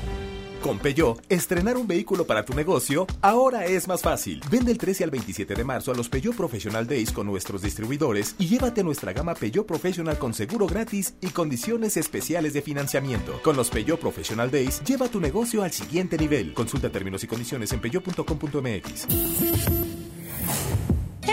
Con Peugeot, estrenar un vehículo para tu negocio ahora es más fácil. Vende el 13 al 27 de marzo a los Peugeot Professional Days con nuestros distribuidores y llévate nuestra gama Peugeot Professional con seguro gratis y condiciones especiales de financiamiento. Con los Peugeot Professional Days, lleva tu negocio al siguiente nivel. Consulta términos y condiciones en peugeot.com.mx.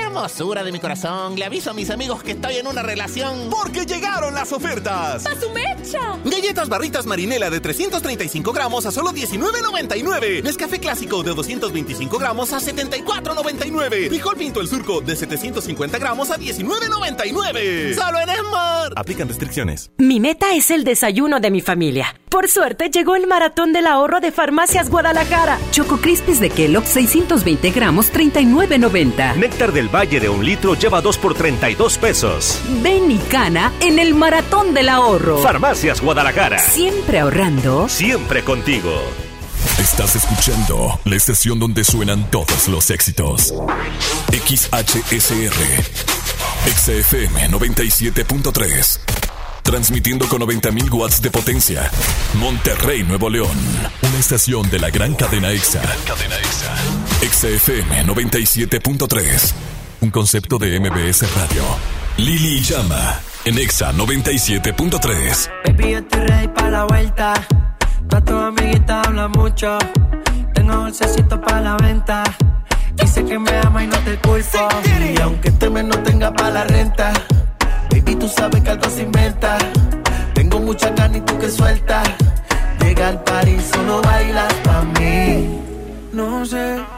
Hermosura de mi corazón, le aviso a mis amigos que estoy en una relación. Porque llegaron las ofertas. ¡A su mecha! Galletas barritas marinela de 335 gramos a solo 19.99. Nescafé clásico de 225 gramos a 74.99. Frijol pinto el surco de 750 gramos a 19.99. Solo en Esmar. Aplican restricciones. Mi meta es el desayuno de mi familia. Por suerte llegó el maratón del ahorro de Farmacias Guadalajara. Choco Crispis de Kellogg 620 gramos 39.90. Néctar del Valle de un litro lleva 2 por 32 pesos. Ven y cana en el maratón del ahorro. Farmacias Guadalajara. Siempre ahorrando. Siempre contigo. Estás escuchando la estación donde suenan todos los éxitos. XHSR. XFM 97.3. Transmitiendo con 90.000 watts de potencia. Monterrey, Nuevo León. Una estación de la gran cadena EXA. Gran cadena EXA. XFM 97.3. Un concepto de MBS Radio. Lili Llama. En EXA 97.3. Baby, yo estoy ready para la vuelta. Pa' tu amiguita habla mucho. Tengo dulcecito para la venta. Dice que me ama y no te culpo. Y aunque este mes no tenga para la renta. Baby, tú sabes que algo se inventa. Tengo mucha carne y tú que suelta. Llega al party, solo bailas pa' mí. No sé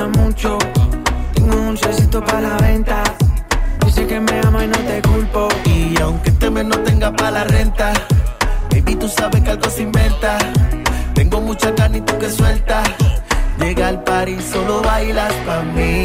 habla mucho. Tengo un dulcecito para la venta. Dice que me ama y no te culpo. Y aunque este mes no tenga para la renta, baby, tú sabes que algo se inventa. Tengo mucha carne y tú que suelta. Llega al party, solo bailas pa' mí.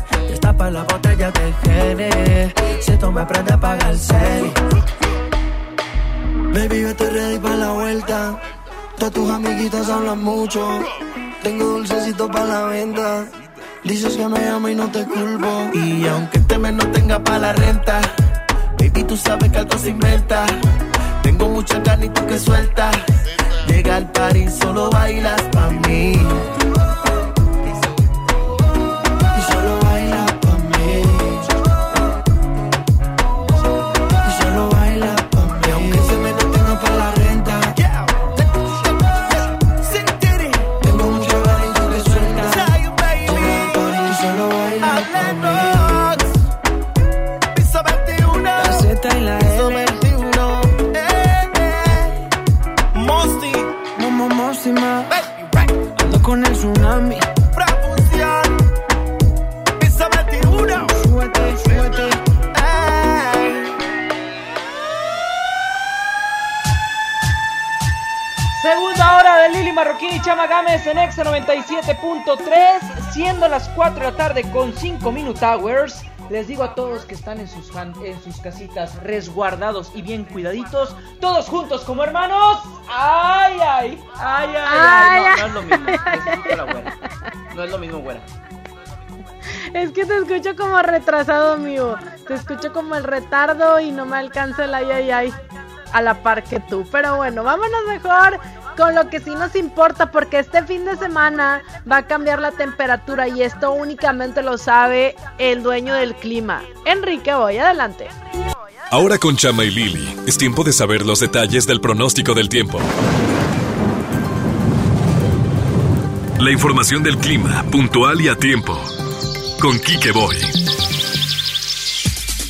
Tapa la botella de Gene. Si tú me aprendes a pagar el serie. Baby, yo estoy ready para la vuelta. Todas tus amiguitas hablan mucho. Tengo dulcecito para la venta. Dices que me amo y no te culpo. Y aunque este mes no tenga para la renta, baby, tú sabes que algo se inventa. Tengo mucha carne y tú que suelta. Llega al party, solo bailas pa' mí. Lili Marroquín y Chama Gámez en Exa 97.3, siendo las 4 de la tarde con 5 Minute Hours. Les digo a todos que están en sus, en sus casitas resguardados y bien cuidaditos, todos juntos como hermanos. ¡Ay, ay! ¡Ay, ay, ay! No, no es lo mismo. la. No es lo mismo, güera. Es que te escucho como retrasado, amigo. Te escucho como el retardo y no me alcanza el ay, ay, ay a la par que tú. Pero bueno, vámonos mejor con lo que sí nos importa porque este fin de semana va a cambiar la temperatura y esto únicamente lo sabe el dueño del clima. Enrique, voy adelante. Ahora con Chama y Lili, es tiempo de saber los detalles del pronóstico del tiempo. La información del clima, puntual y a tiempo. Con Quique Boy.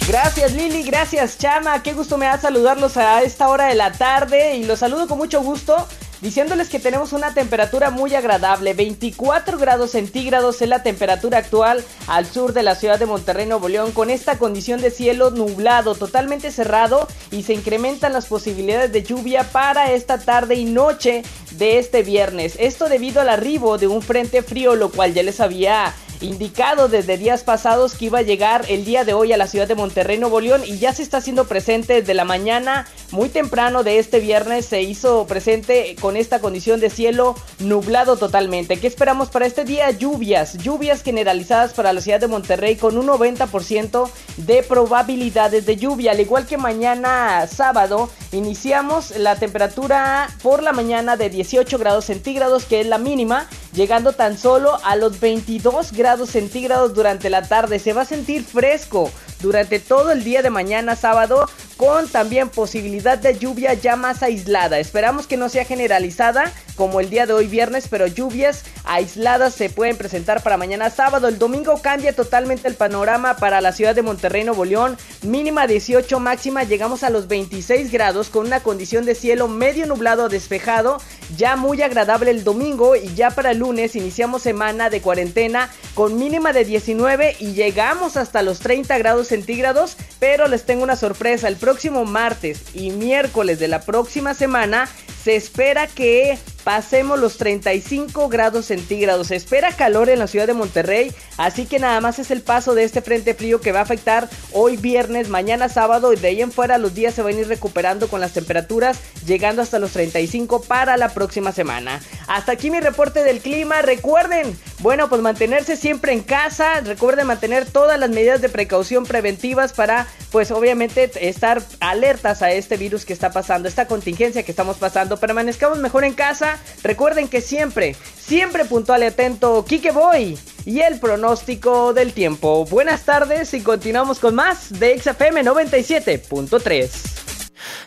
Gracias Lili, gracias Chama, qué gusto me da saludarlos a esta hora de la tarde y los saludo con mucho gusto diciéndoles que tenemos una temperatura muy agradable, 24 grados centígrados es la temperatura actual al sur de la ciudad de Monterrey, Nuevo León, con esta condición de cielo nublado, totalmente cerrado y se incrementan las posibilidades de lluvia para esta tarde y noche de este viernes. Esto debido al arribo de un frente frío, lo cual ya les había indicado desde días pasados que iba a llegar el día de hoy a la ciudad de Monterrey, Nuevo León y ya se está haciendo presente desde la mañana muy temprano de este viernes se hizo presente con esta condición de cielo nublado totalmente. ¿Qué esperamos para este día? Lluvias, lluvias generalizadas para la ciudad de Monterrey con un 90% de probabilidades de lluvia, al igual que mañana sábado iniciamos la temperatura por la mañana de 18 grados centígrados que es la mínima, llegando tan solo a los 22 grados centígrados durante la tarde. Se va a sentir fresco durante todo el día de mañana sábado con también posibilidad de lluvia ya más aislada. Esperamos que no sea generalizada como el día de hoy viernes, pero lluvias aisladas se pueden presentar para mañana sábado. El domingo cambia totalmente el panorama para la ciudad de Monterrey, Nuevo León. Mínima 18, máxima llegamos a los 26 grados con una condición de cielo medio nublado despejado. Ya muy agradable el domingo y ya para el lunes iniciamos semana de cuarentena con mínima de 19 y llegamos hasta los 30 grados centígrados. Pero les tengo una sorpresa, el próximo martes y miércoles de la próxima semana se espera que pasemos los 35 grados centígrados. Se espera calor en la ciudad de Monterrey, así que nada más es el paso de este frente frío que va a afectar hoy viernes, mañana sábado y de ahí en fuera los días se van a ir recuperando con las temperaturas llegando hasta los 35 para la próxima semana. Hasta aquí mi reporte del clima. Recuerden, bueno, pues mantenerse siempre en casa, recuerden mantener todas las medidas de precaución preventivas para pues obviamente estar alertas a este virus que está pasando, esta contingencia que estamos pasando. Permanezcamos mejor en casa. Recuerden que siempre, siempre puntual y atento, Kike Boy y el pronóstico del tiempo. Buenas tardes y continuamos con más de XFM 97.3.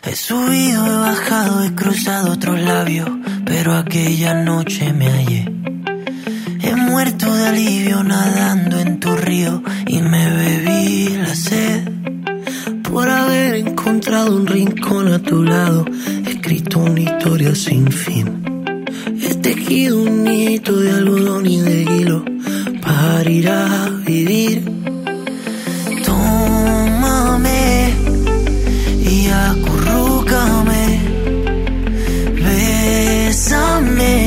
He subido, he bajado, he cruzado otros labios, pero aquella noche me hallé. He muerto de alivio nadando en tu río y me bebí la sed por haber encontrado un rincón a tu lado. He escrito una historia sin fin. Tejido un hito de algodón y de hilo para ir a vivir. Tómame y acurrúcame. Bésame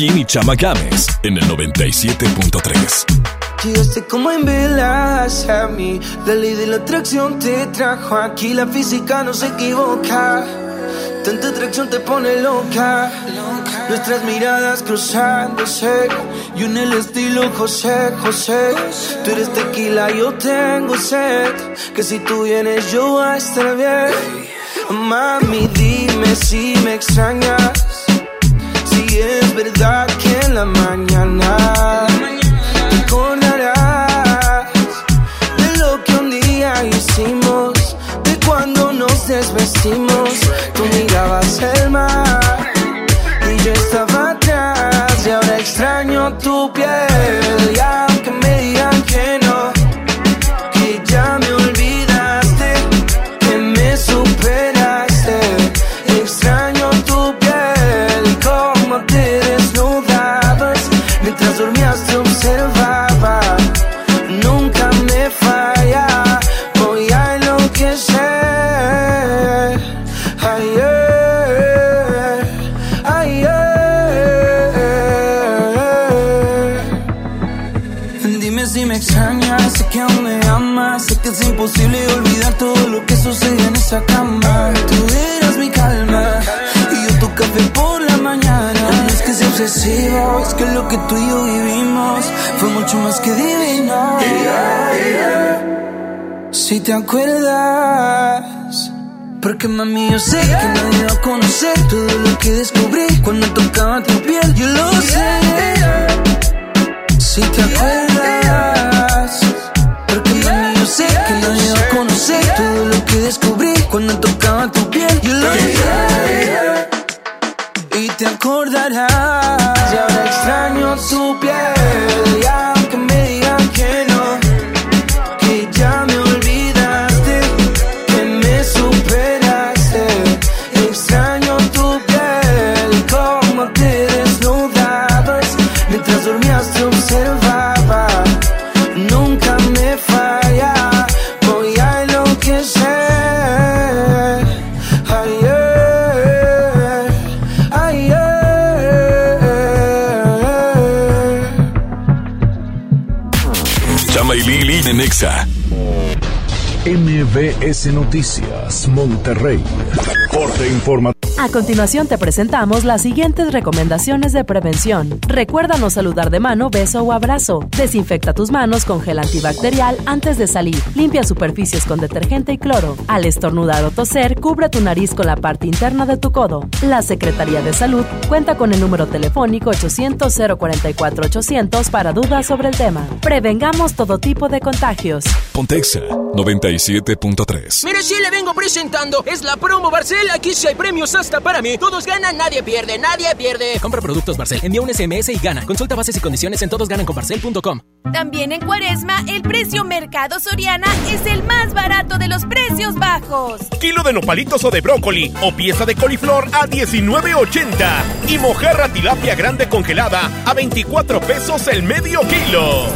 Marroquín y Chama Games en el 97.3. Llegaste como en velas a mí. La ley de la atracción te trajo aquí. La física no se equivoca. Tanta atracción te pone loca. Nuestras miradas cruzándose. Y en el estilo José, José. Tú eres tequila, yo tengo sed. Que si tú vienes, yo voy a estar bien. Mami, dime si me extrañas. Es verdad que en la mañana te acordarás de lo que un día hicimos, de cuando nos desvestimos. Tú mirabas el mar y yo estaba Si me extrañas, sé que aún me amas, sé que es imposible olvidar todo lo que sucedió en esa cama. Tú eras mi calma y yo tu café por la mañana. No es que sea obsesivo, es que lo que tú y yo vivimos fue mucho más que divino. Si te acuerdas. Porque mami yo sé que nadie va a conocer todo lo que descubrí cuando tocaba tu piel, yo lo sé. Si te acuerdas, porque mami yo sé que nadie va a conocer todo lo que descubrí cuando tocaba tu piel, yo lo. Y te acordarás, MBS Noticias, Monterrey. Informativo. A continuación te presentamos las siguientes recomendaciones de prevención. Recuerda no saludar de mano, beso o abrazo. Desinfecta tus manos con gel antibacterial antes de salir. Limpia superficies con detergente y cloro. Al estornudar o toser, cubre tu nariz con la parte interna de tu codo. La Secretaría de Salud cuenta con el número telefónico 800-044-800 para dudas sobre el tema. Prevengamos todo tipo de contagios. Pontexa 97.3. Mire, si le vengo presentando, es la promo Barcel. Aquí sí hay premios hasta para mí. Todos ganan, nadie pierde, nadie pierde. Compra productos Barcel, envía un SMS y gana. Consulta bases y condiciones en todosgananconbarcel.com. También en Cuaresma, el precio Mercado Soriana es el más barato de los precios bajos. Kilo de nopalitos o de brócoli o pieza de coliflor a 19.80 y mojarra tilapia grande congelada a 24 pesos el medio kilo.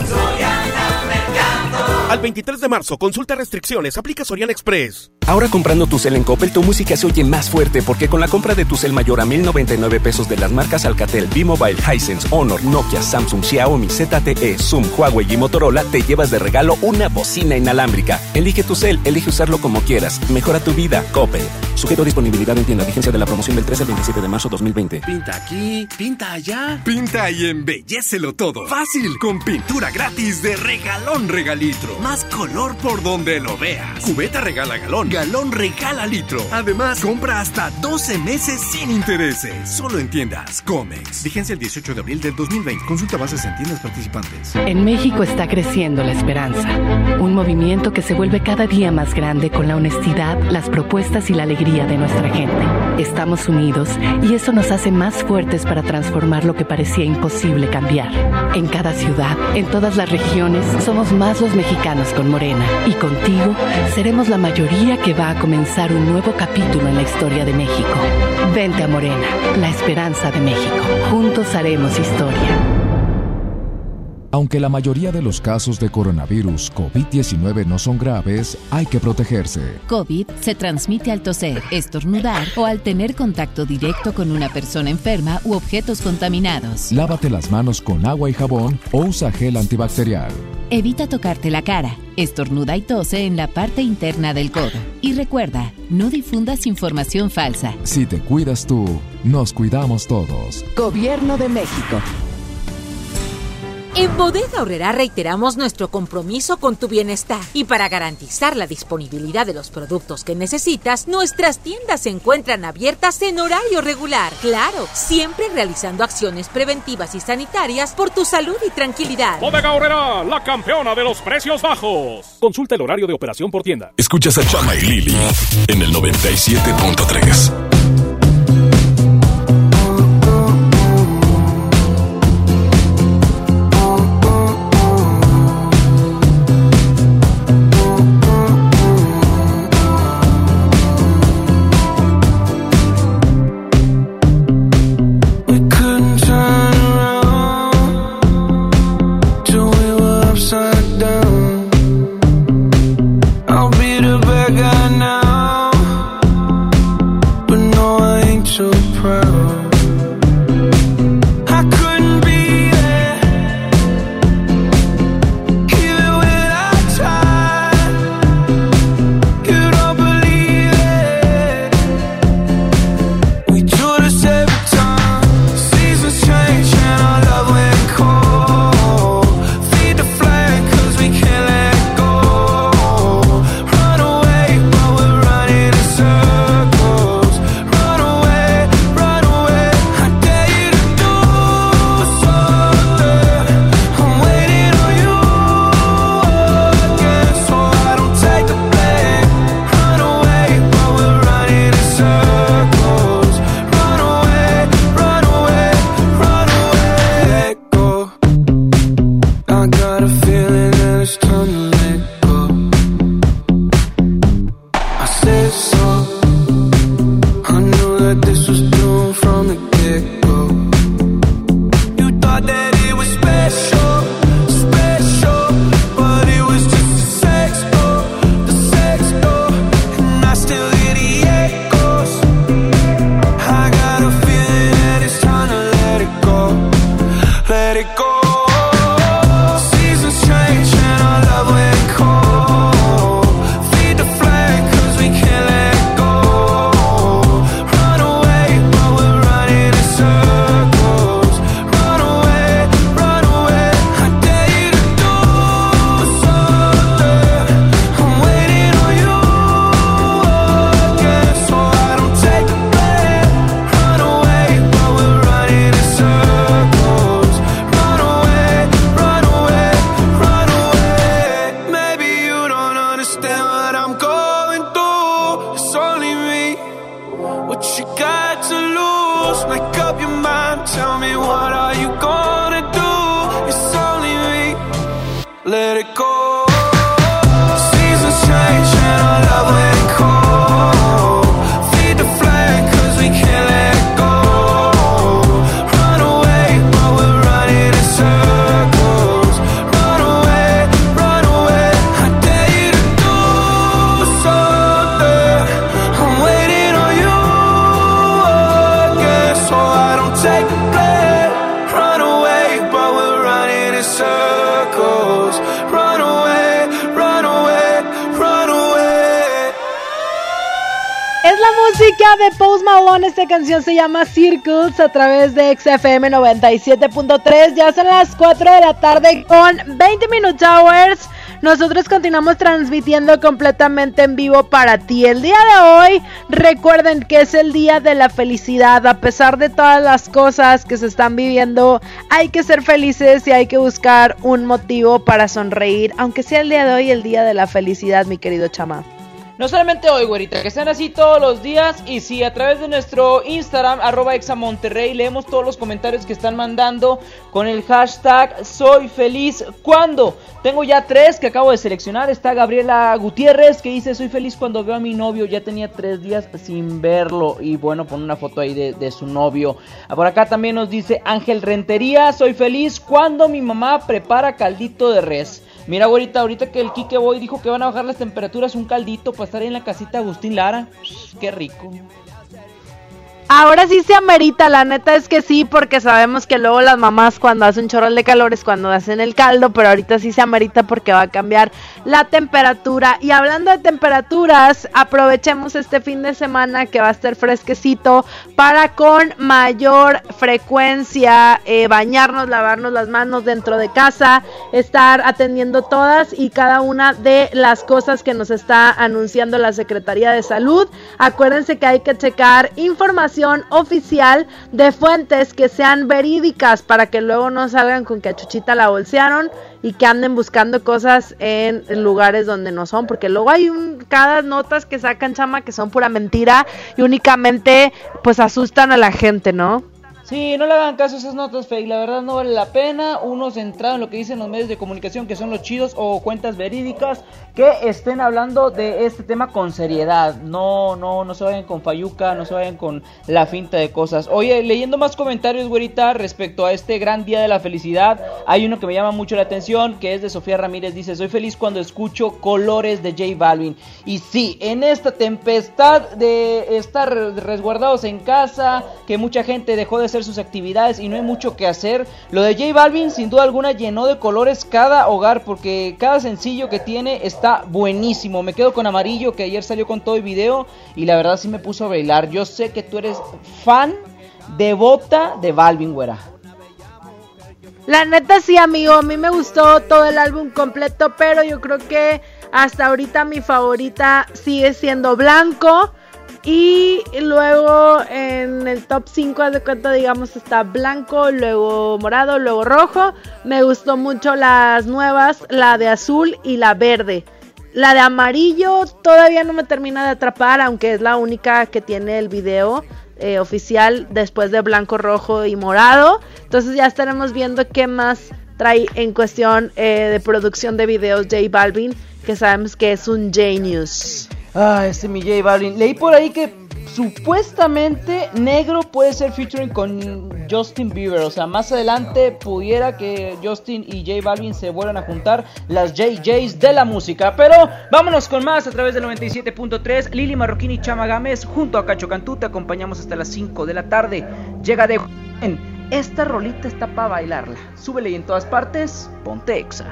Al 23 de marzo, consulta restricciones, aplica Soriana Express. Ahora comprando tu cel en Coppel, tu música se oye más fuerte porque con la compra de tu cel mayor a 1099 pesos de las marcas Alcatel, B-Mobile, Hisense, Honor, Nokia, Samsung, Xiaomi, ZTE, Zoom, Huawei y Motorola, te llevas de regalo una bocina inalámbrica. Elige tu cel, elige usarlo como quieras. Mejora tu vida, Coppel. Sujeto a disponibilidad en tienda. Vigencia de la promoción del 13 al 27 de marzo 2020. Pinta aquí, pinta allá. Pinta y embellecelo todo. Fácil, con pintura gratis de regalón regalitro. Más color por donde lo veas. Cubeta regala galón. galón regala litro. Además, compra hasta 12 meses sin intereses. Solo en tiendas Comex. Vigencia el 18 de abril del 2020. Consulta bases en tiendas participantes. En México está creciendo la esperanza. Un movimiento que se vuelve cada día más grande con la honestidad, las propuestas y la alegría de nuestra gente. Estamos unidos y eso nos hace más fuertes para transformar lo que parecía imposible cambiar. En cada ciudad, en todas las regiones, somos más los mexicanos con Morena. Y contigo seremos la mayoría que va a comenzar un nuevo capítulo en la historia de México. Vente a Morena, la esperanza de México. Juntos haremos historia. Aunque la mayoría de los casos de coronavirus COVID-19 no son graves, hay que protegerse. COVID se transmite al toser, estornudar o al tener contacto directo con una persona enferma u objetos contaminados. Lávate las manos con agua y jabón o usa gel antibacterial. Evita tocarte la cara, estornuda y tose en la parte interna del codo. Y recuerda, no difundas información falsa. Si te cuidas tú, nos cuidamos todos. Gobierno de México. En Bodega Horrera reiteramos nuestro compromiso con tu bienestar y para garantizar la disponibilidad de los productos que necesitas, nuestras tiendas se encuentran abiertas en horario regular. Claro, siempre realizando acciones preventivas y sanitarias por tu salud y tranquilidad. Bodega Horrera, la campeona de los precios bajos. Consulta el horario de operación por tienda. Escuchas a Chama y Lili en el 97.3. música de Post Malone. Esta canción se llama Circles a través de XFM 97.3. Ya son las 4 de la tarde con 20 Minute Hours. nosotros continuamos transmitiendo completamente en vivo para ti. El día de hoy, recuerden que es el día de la felicidad. A pesar de todas las cosas que se están viviendo, hay que ser felices y hay que buscar un motivo para sonreír, aunque sea el día de hoy el día de la felicidad, mi querido chama. No solamente hoy, güerita, que sean así todos los días. Y si a través de nuestro Instagram, arroba examonterrey, leemos todos los comentarios que están mandando con el hashtag Soy feliz cuando. Tengo ya tres que acabo de seleccionar. Está Gabriela Gutiérrez que dice Soy feliz cuando veo a mi novio. Ya tenía tres días sin verlo. Y bueno, pone una foto ahí de, de su novio. Por acá también nos dice Ángel Rentería. Soy feliz cuando mi mamá prepara caldito de res. Mira, ahorita, ahorita que el Kike Boy dijo que van a bajar las temperaturas, un caldito para estar en la casita Agustín Lara. Qué rico. Ahora sí se amerita, la neta es que sí, porque sabemos que luego las mamás cuando hacen chorros de calor es cuando hacen el caldo, pero ahorita sí se amerita porque va a cambiar la temperatura. Y hablando de temperaturas, aprovechemos este fin de semana que va a estar fresquecito para con mayor frecuencia eh, bañarnos, lavarnos las manos dentro de casa, estar atendiendo todas y cada una de las cosas que nos está anunciando la Secretaría de Salud. Acuérdense que hay que checar información oficial de fuentes que sean verídicas para que luego no salgan con que a Chuchita la bolsearon y que anden buscando cosas en lugares donde no son, porque luego hay un, cada notas que sacan chama que son pura mentira y únicamente pues asustan a la gente, ¿no? Sí, no le hagan caso a esas notas fake, la verdad no vale la pena. Uno centrado en lo que dicen los medios de comunicación que son los chidos o cuentas verídicas que estén hablando de este tema con seriedad. No, no, no se vayan con fayuca, no se vayan con la finta de cosas. Oye, leyendo más comentarios, güerita, respecto a este gran día de la felicidad, hay uno que me llama mucho la atención, que es de Sofía Ramírez. Dice, soy feliz cuando escucho colores de J Balvin. Y sí, en esta tempestad de estar resguardados en casa, que mucha gente dejó de sus actividades y no hay mucho que hacer. Lo de J Balvin sin duda alguna llenó de colores cada hogar porque cada sencillo que tiene está buenísimo. Me quedo con amarillo que ayer salió con todo el video y la verdad sí me puso a bailar. Yo sé que tú eres fan devota de Balvin, güera. La neta sí, amigo, a mí me gustó todo el álbum completo, pero yo creo que hasta ahorita mi favorita sigue siendo Blanco. Y luego en el top 5 de cuenta, digamos, está blanco, luego morado, luego rojo. Me gustó mucho las nuevas, la de azul y la verde. La de amarillo todavía no me termina de atrapar, aunque es la única que tiene el video eh, oficial después de blanco, rojo y morado. Entonces ya estaremos viendo qué más trae en cuestión eh, de producción de videos J Balvin, que sabemos que es un genius. Ah, ese mi J Balvin. Leí por ahí que supuestamente Negro puede ser featuring con Justin Bieber. O sea, más adelante pudiera que Justin y J Balvin se vuelvan a juntar las JJs de la música. Pero vámonos con más a través del 97.3. Lili Marroquín y Chama Gámez junto a Cacho Cantú te acompañamos hasta las 5 de la tarde. Llega de... Esta rolita está para bailarla. Súbele y en todas partes, ponte exa.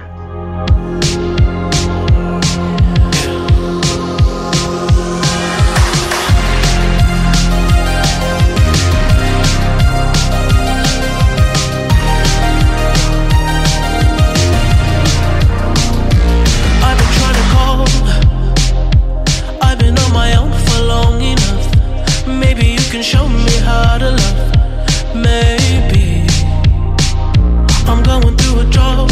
Can show me how to love. Maybe I'm going through a drought.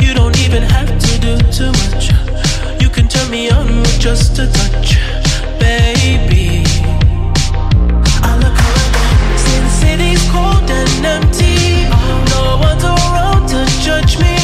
You don't even have to do too much. You can turn me on with just a touch, baby. I look around, since city's cold and empty. No one's around to judge me.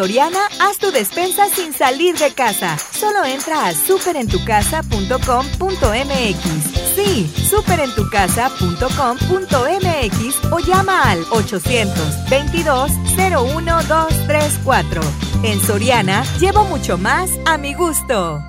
Soriana, haz tu despensa sin salir de casa. Solo entra a superentucasa.com.mx. Sí, superentucasa.com.mx o llama al 822-01-234. En Soriana, llevo mucho más a mi gusto.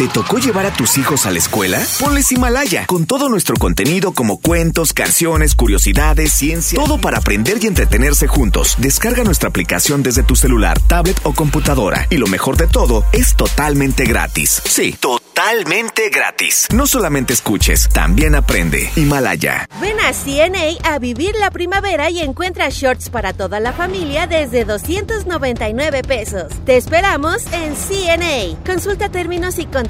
¿Te tocó llevar a tus hijos a la escuela? Ponles Himalaya, con todo nuestro contenido como cuentos, canciones, curiosidades, ciencia, todo para aprender y entretenerse juntos. Descarga nuestra aplicación desde tu celular, tablet o computadora. Y lo mejor de todo, es totalmente gratis. Sí, totalmente gratis. No solamente escuches, también aprende. Himalaya. Ven a CNA a vivir la primavera y encuentra shorts para toda la familia desde 299 pesos. Te esperamos en CNA. Consulta términos y condiciones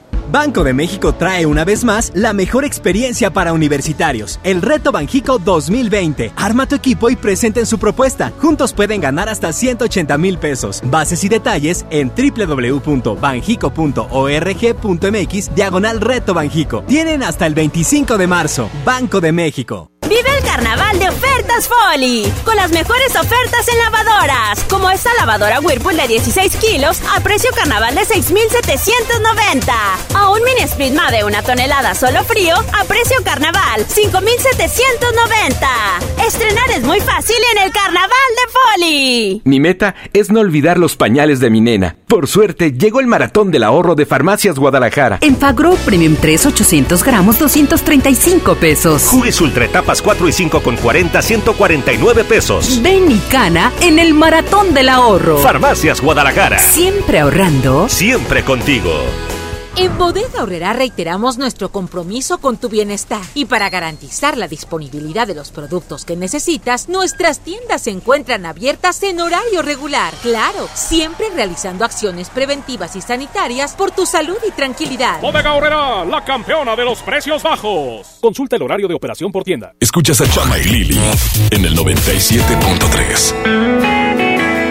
Banco de México trae una vez más la mejor experiencia para universitarios, el Reto Banjico 2020. Arma tu equipo y presenten su propuesta. Juntos pueden ganar hasta 180 mil pesos. Bases y detalles en www.banjico.org.mx diagonal Reto Banjico. Tienen hasta el 25 de marzo. Banco de México. Vive el carnaval de ofertas Folly, con las mejores ofertas en lavadoras, como esta lavadora Whirlpool de 16 kilos a precio carnaval de 6,790. O un mini split de una tonelada solo frío a precio carnaval 5,790. Estrenar es muy fácil en el carnaval de Folly. Mi meta es no olvidar los pañales de mi nena. Por suerte, llegó el maratón del ahorro de Farmacias Guadalajara. En Fagro Premium 3, 800 gramos, 235 pesos. Jugues Ultra etapas 4 y 5 con 40, 149 pesos. Ven y cana en el maratón del ahorro. Farmacias Guadalajara. Siempre ahorrando. Siempre contigo. En Bodega Horrera reiteramos nuestro compromiso con tu bienestar y para garantizar la disponibilidad de los productos que necesitas, nuestras tiendas se encuentran abiertas en horario regular. Claro, siempre realizando acciones preventivas y sanitarias por tu salud y tranquilidad. Bodega Horrera, la campeona de los precios bajos. Consulta el horario de operación por tienda. Escuchas a Chama y Lili en el 97.3.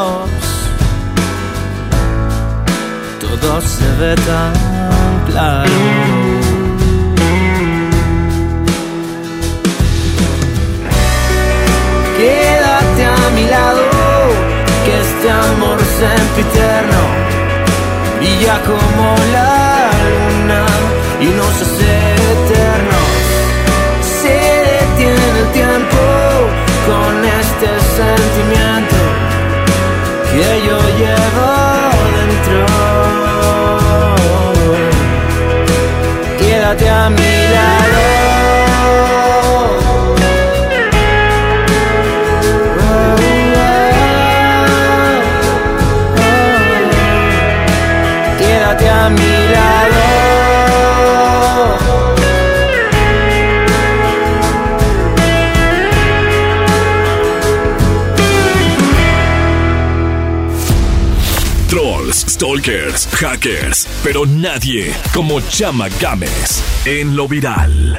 todo se ve tan claro. Quédate a mi lado, que este amor sempiterno brilla como la luna y nos hace eternos. Se detiene el tiempo con este sentimiento que yo llevo Quédate a mi. Stalkers, hackers, pero nadie como Chama Games en lo viral.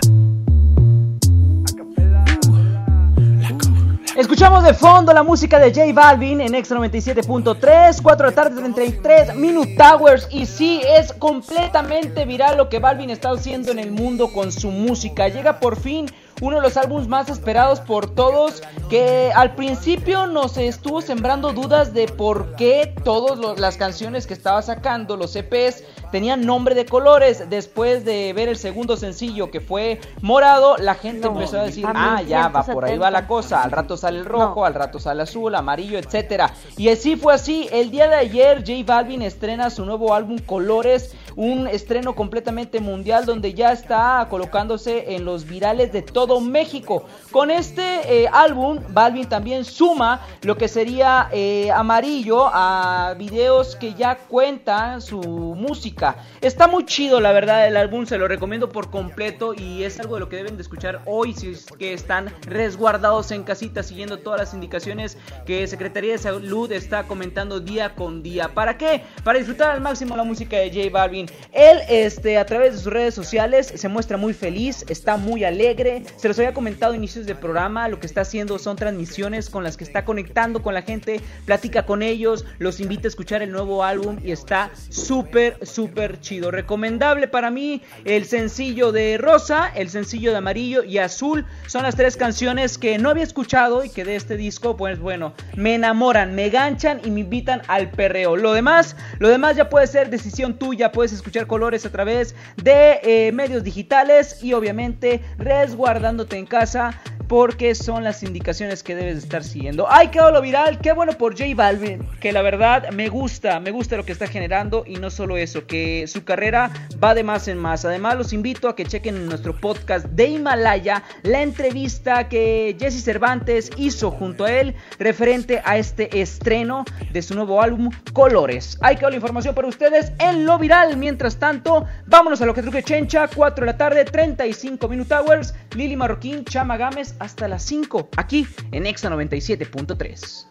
Escuchamos de fondo la música de J Balvin en Extra 97.3, 4 de la tarde, 33 Minute Towers. Y sí, es completamente viral lo que Balvin está haciendo en el mundo con su música. Llega por fin uno de los álbumes más esperados por todos, que al principio nos estuvo sembrando dudas de por qué todas las canciones que estaba sacando, los EPs, tenían nombre de colores. Después de ver el segundo sencillo que fue morado, la gente No, empezó a decir, a ah, ya va, por ahí va la cosa. Al rato sale el rojo, al rato sale azul, amarillo, etcétera. Y así fue así. El día de ayer, J Balvin estrena su nuevo álbum Colores, un estreno completamente mundial donde ya está colocándose en los virales de todo México. Con este eh, álbum, Balvin también suma lo que sería eh, amarillo a videos que ya cuentan su música. Está muy chido, la verdad, el álbum se lo recomiendo por completo y es algo de lo que deben de escuchar hoy si es que están resguardados en casita siguiendo todas las indicaciones que Secretaría de Salud está comentando día con día. ¿Para qué? Para disfrutar al máximo la música de J Balvin. Él, este, a través de sus redes sociales, se muestra muy feliz, está muy alegre. Se los había comentado a inicios del programa. Lo que está haciendo son transmisiones con las que está conectando con la gente, platica con ellos, los invita a escuchar el nuevo álbum y está súper, súper chido. Recomendable para mí el sencillo de Rosa, el sencillo de Amarillo y Azul. Son las tres canciones que no había escuchado y que de este disco, pues bueno, me enamoran, me ganchan y me invitan al perreo. Lo demás, lo demás ya puede ser decisión tuya. Puedes escuchar colores a través de eh, medios digitales y obviamente resguardándote en casa porque son las indicaciones que debes de estar siguiendo. ¡Ay, quedó lo viral! ¡Qué bueno por J Balvin! Que la verdad me gusta, me gusta lo que está generando y no solo eso, que su carrera va de más en más. Además, los invito a que chequen en nuestro podcast de Himalaya la entrevista que Jesse Cervantes hizo junto a él referente a este estreno de su nuevo álbum Colores. Ahí quedó la información para ustedes en lo viral. Mientras tanto, vámonos a lo que truque Chencha, 4 de la tarde, 35 Minute Hours, Lili Marroquín, Chama Gámez, hasta las 5, aquí en Exa 97.3.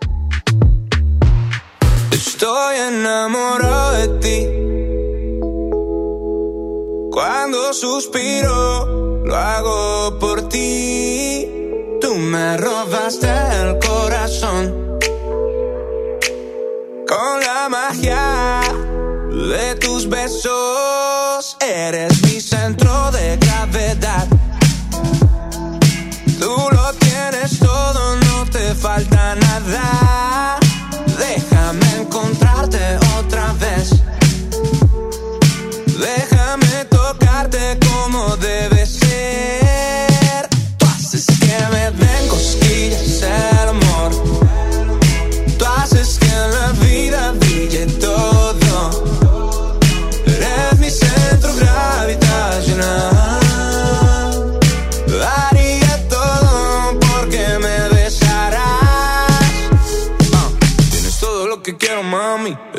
Estoy enamorado de ti. Cuando suspiro, lo hago por ti. Tú me robaste el corazón. Con la magia de tus besos, eres mi centro de gravedad.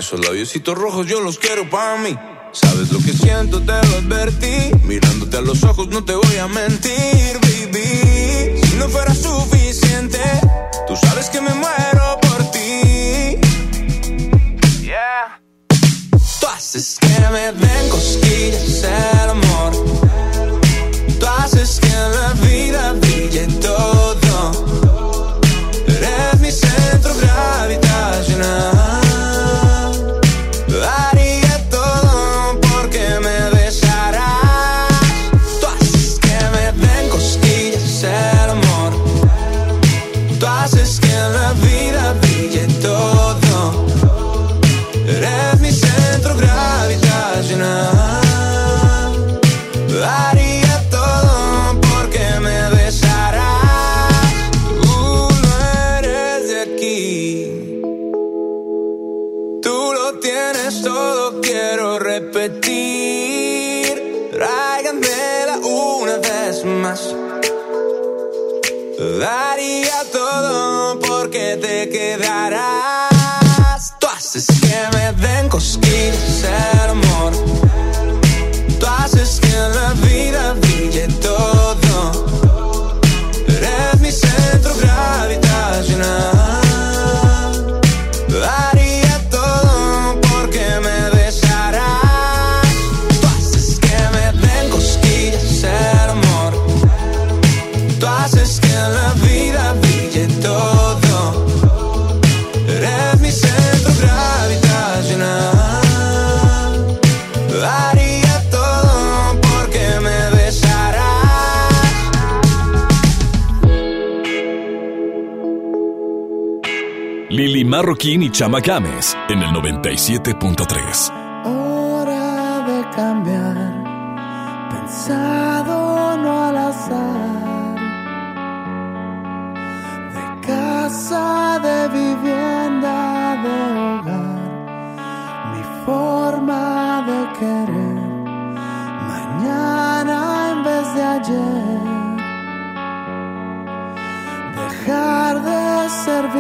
Esos labiositos rojos yo los quiero para mí. Sabes lo que siento, te lo advertí. Mirándote a los ojos no te voy a mentir, baby. Si no fuera suficiente, tú sabes que me muero por ti. Yeah. Tú haces que me den cosquillas el amor. Tú haces que en la vida brille todo. Eres mi ser daría todo porque te quedarás. Marroquín y Chama Games en el 97.3.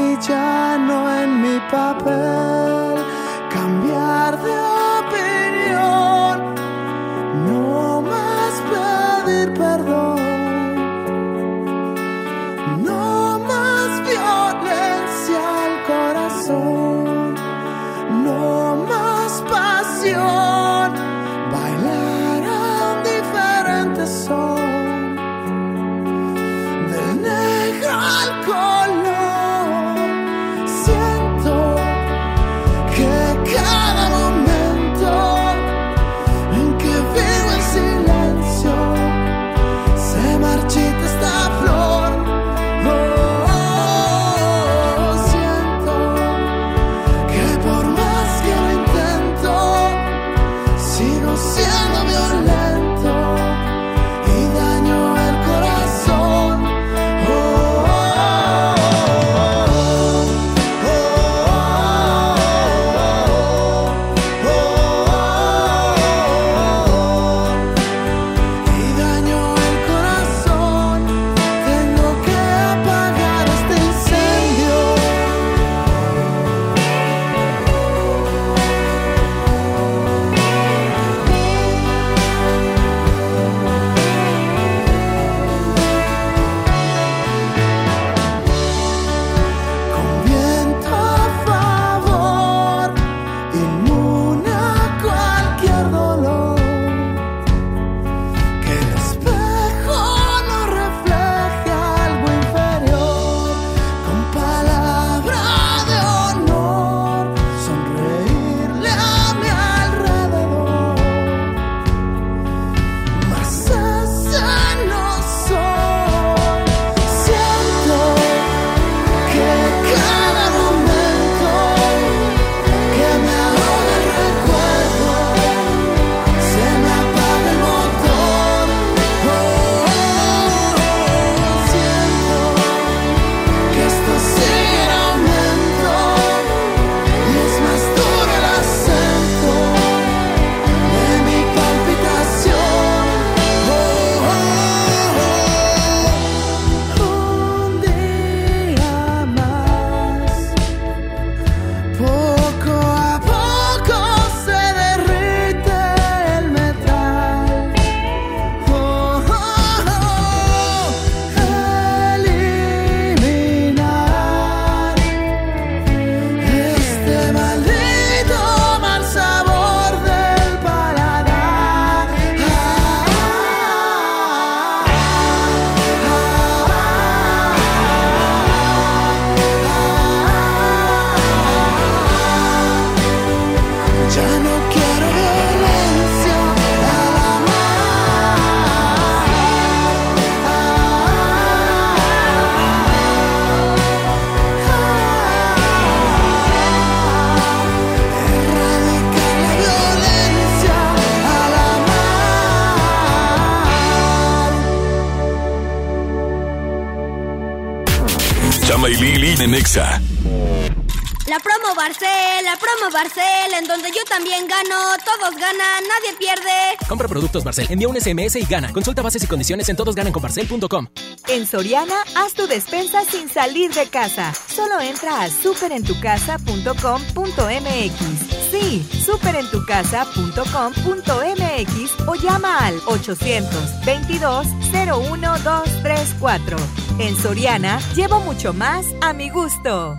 mi llano en mi papel. La promo Barcel, la promo Barcel, en donde yo también gano, todos ganan, nadie pierde. Compra productos Barcel, envía un SMS y gana. Consulta bases y condiciones en todosgananconbarcel.com. En Soriana, haz tu despensa sin salir de casa. Solo entra a superentucasa.com.mx. Sí, superentucasa.com.mx o llama al 822-01-234. En Soriana, llevo mucho más a mi gusto.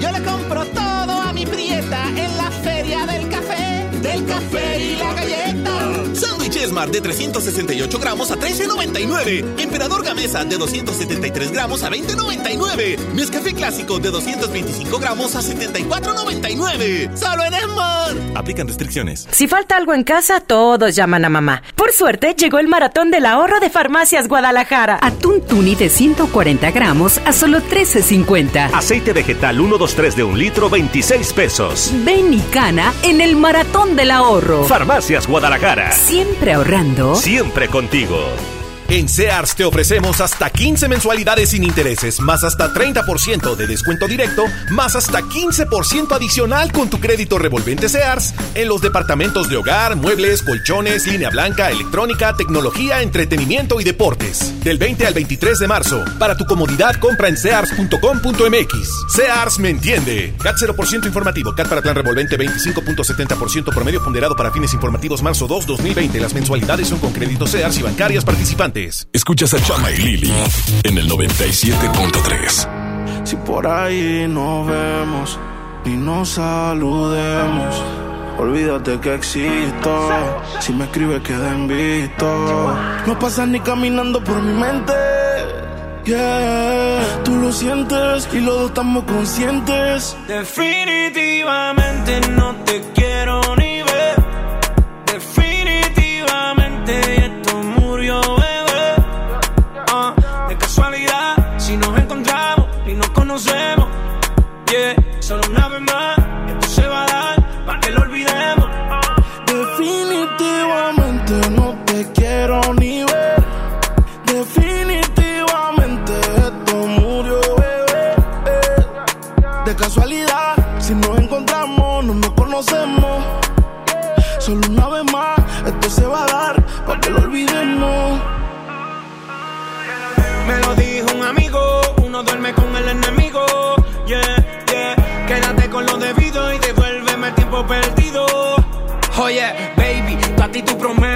Yo le compro todo a mi prieta en la feria del café, del café y la galleta. Sándwich Esmar de 368 gramos a 13.99. Emperador Gamesa de 273 gramos a 20.99. Nescafé Clásico de 225 gramos a 74.99. Solo en Esmar. Aplican restricciones. Si falta algo en casa, todos llaman a mamá. Por suerte, llegó el maratón del ahorro de Farmacias Guadalajara. Atún tuni de 140 gramos a solo 13.50. Aceite vegetal 123 de un litro, 26 pesos. Ven y cana en el maratón del ahorro. Farmacias Guadalajara. Siempre ahorrando. Siempre contigo. En Sears te ofrecemos hasta 15 mensualidades sin intereses, más hasta 30% de descuento directo, más hasta 15% adicional con tu crédito revolvente Sears en los departamentos de hogar, muebles, colchones, línea blanca, electrónica, tecnología, entretenimiento y deportes. Del 20 al 23 de marzo. Para tu comodidad, compra en sears.com.mx. Sears me entiende. CAT 0% informativo. CAT para plan revolvente 25.70% promedio ponderado para fines informativos marzo 2 2020. Las mensualidades son con créditos Sears y bancarias participantes. Escuchas a Chama y Lili en el 97.3. Si por ahí nos vemos y nos saludemos, olvídate que existo. Si me escribes, queda en visto. No pasas ni caminando por mi mente. Yeah, tú lo sientes y los dos estamos conscientes. Definitivamente no te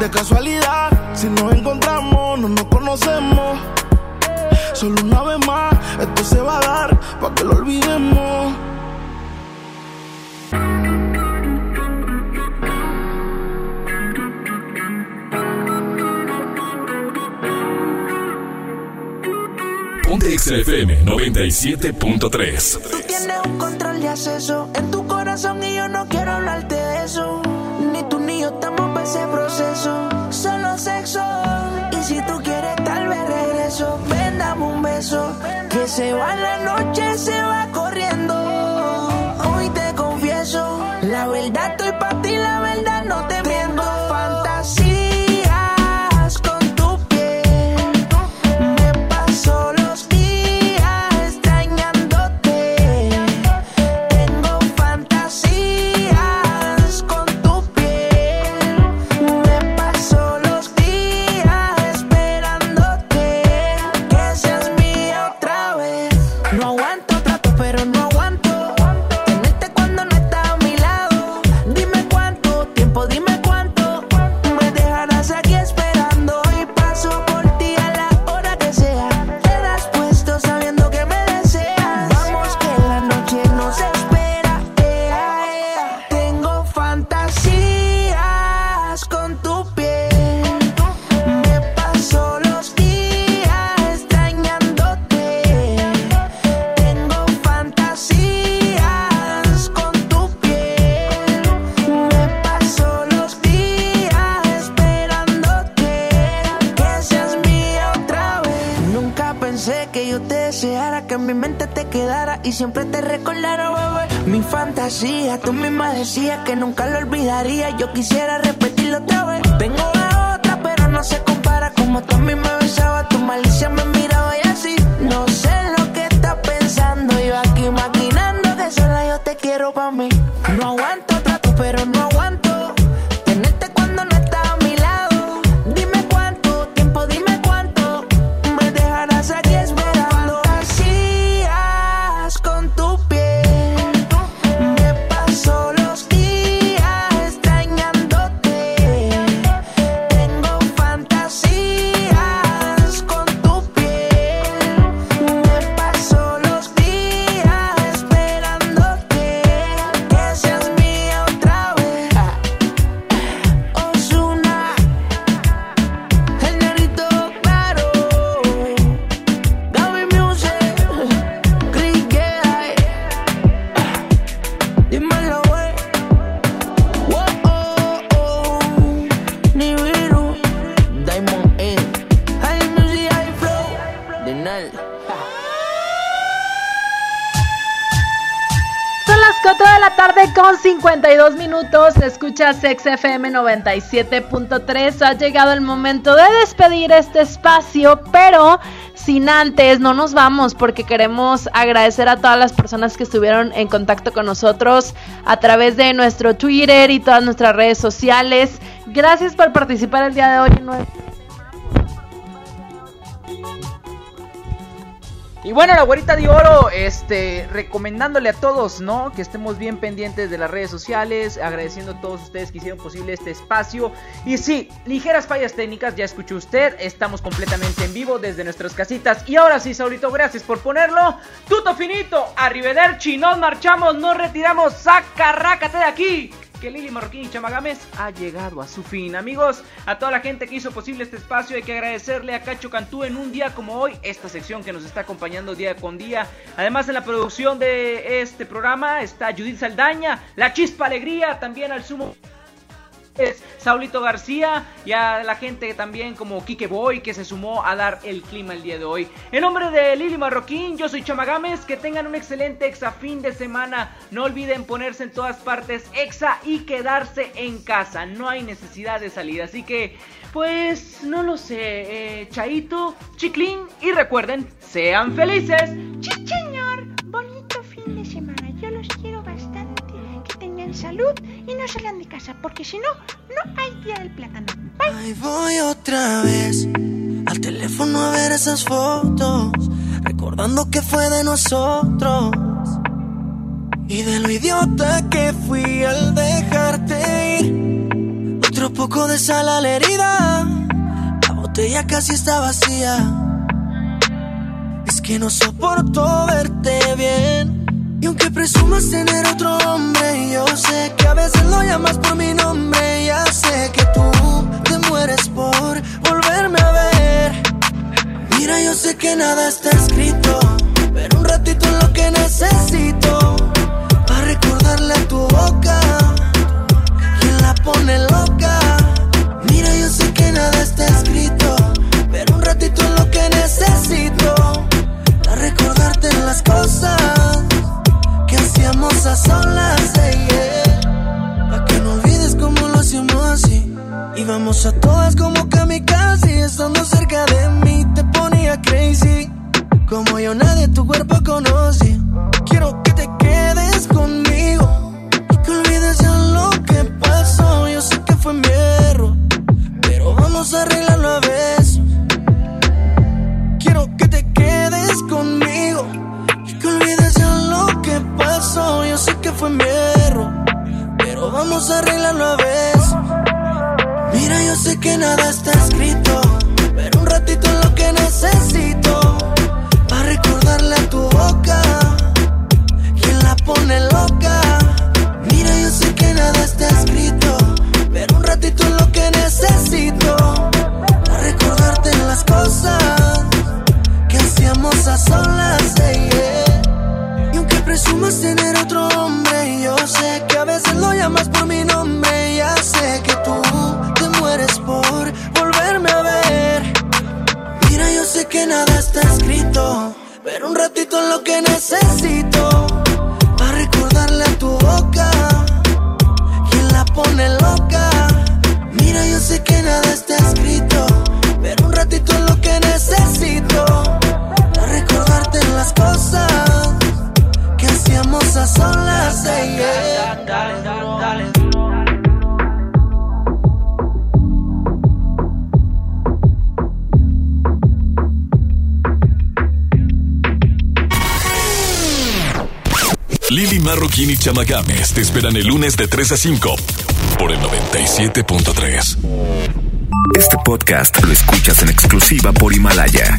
De casualidad, si nos encontramos, no nos conocemos. Solo una vez más, esto se va a dar, para que lo olvidemos. Ponte XFM 97.3. Tú tienes un control de acceso en tu corazón y yo no quiero hablarte de eso. Ni tú ni yo estamos para ese proceso. Solo sexo. Y si tú quieres, tal vez regreso. Ven, dame un beso. Que se va la noche, se va corriendo. Hoy te confieso. La verdad estoy para ti, la verdad quisiera Escuchas XFM 97.3. Ha llegado el momento de despedir este espacio, pero sin antes no nos vamos porque queremos agradecer a todas las personas que estuvieron en contacto con nosotros a través de nuestro Twitter y todas nuestras redes sociales. Gracias por participar el día de hoy en nuestro Y bueno, la güerita de oro, este, recomendándole a todos, ¿no? Que estemos bien pendientes de las redes sociales, agradeciendo a todos ustedes que hicieron posible este espacio. Y sí, ligeras fallas técnicas, ya escuchó usted, estamos completamente en vivo desde nuestras casitas. Y ahora sí, Saulito, gracias por ponerlo. Tuto finito, arrivederci, nos marchamos, nos retiramos, sacarrácate de aquí que Lili Marroquín y Chamagames ha llegado a su fin. Amigos, a toda la gente que hizo posible este espacio, hay que agradecerle a Cacho Cantú en un día como hoy, esta sección que nos está acompañando día con día. Además, en la producción de este programa está Judith Saldaña, La Chispa Alegría, también al sumo Saulito García y a la gente también como Kike Boy que se sumó a dar el clima el día de hoy. En nombre de Lili Marroquín, yo soy Chamagames, que tengan un excelente exa fin de semana. No olviden ponerse en todas partes exa y quedarse en casa. No hay necesidad de salir, así que pues no lo sé, eh, Chaito, Chiclín y recuerden, sean felices. señor, salud y no salgan de casa, porque si no, no hay día del plátano. Ahí voy otra vez al teléfono a ver esas fotos, recordando que fue de nosotros. Y de lo idiota que fui al dejarte ir. Otro poco de sal a la herida. La botella casi está vacía. Es que no soporto verte bien. Aunque presumas tener otro hombre, yo sé que a veces lo llamas por mi nombre. Ya sé que tú te mueres por volverme a ver. Mira, yo sé que nada está escrito, pero un ratito es lo que necesito. Para recordarle a tu boca, quien la pone loca. Mira, yo sé que nada está escrito, pero un ratito es lo que necesito. Para recordarte las cosas hacíamos a solas, eh, yeah. Pa' que no olvides cómo lo hacíamos así. Íbamos a todas como kamikaze, estando cerca de mí te ponía crazy. Como yo nadie tu cuerpo conoce. Quiero que te quedes conmigo y que olvides ya lo que pasó. Yo sé que fue mi error, pero vamos a arreglarlo Yo sé que fue mi pero vamos a arreglarlo a besos. Mira, yo sé que nada está escrito, pero un ratito es lo que necesito para recordarle a tu boca quien la pone loca. Mira, yo sé que nada está escrito, pero un ratito es lo que necesito para recordarte las cosas que hacíamos a solas. yeah. Presumas tener otro hombre, yo sé que a veces lo llamas por mi nombre. Ya sé que tú te mueres por volverme a ver. Mira, yo sé que nada está escrito, pero un ratito es lo que necesito para recordarle a tu boca quien la pone loca. Mira, yo sé que nada está escrito, pero un ratito es lo que necesito para recordarte las cosas hacíamos a solas. eh, yeah. Lili Marroquín y Chama Games te esperan el lunes de 3 a 5 por el 97.3. Este podcast lo escuchas en exclusiva por Himalaya.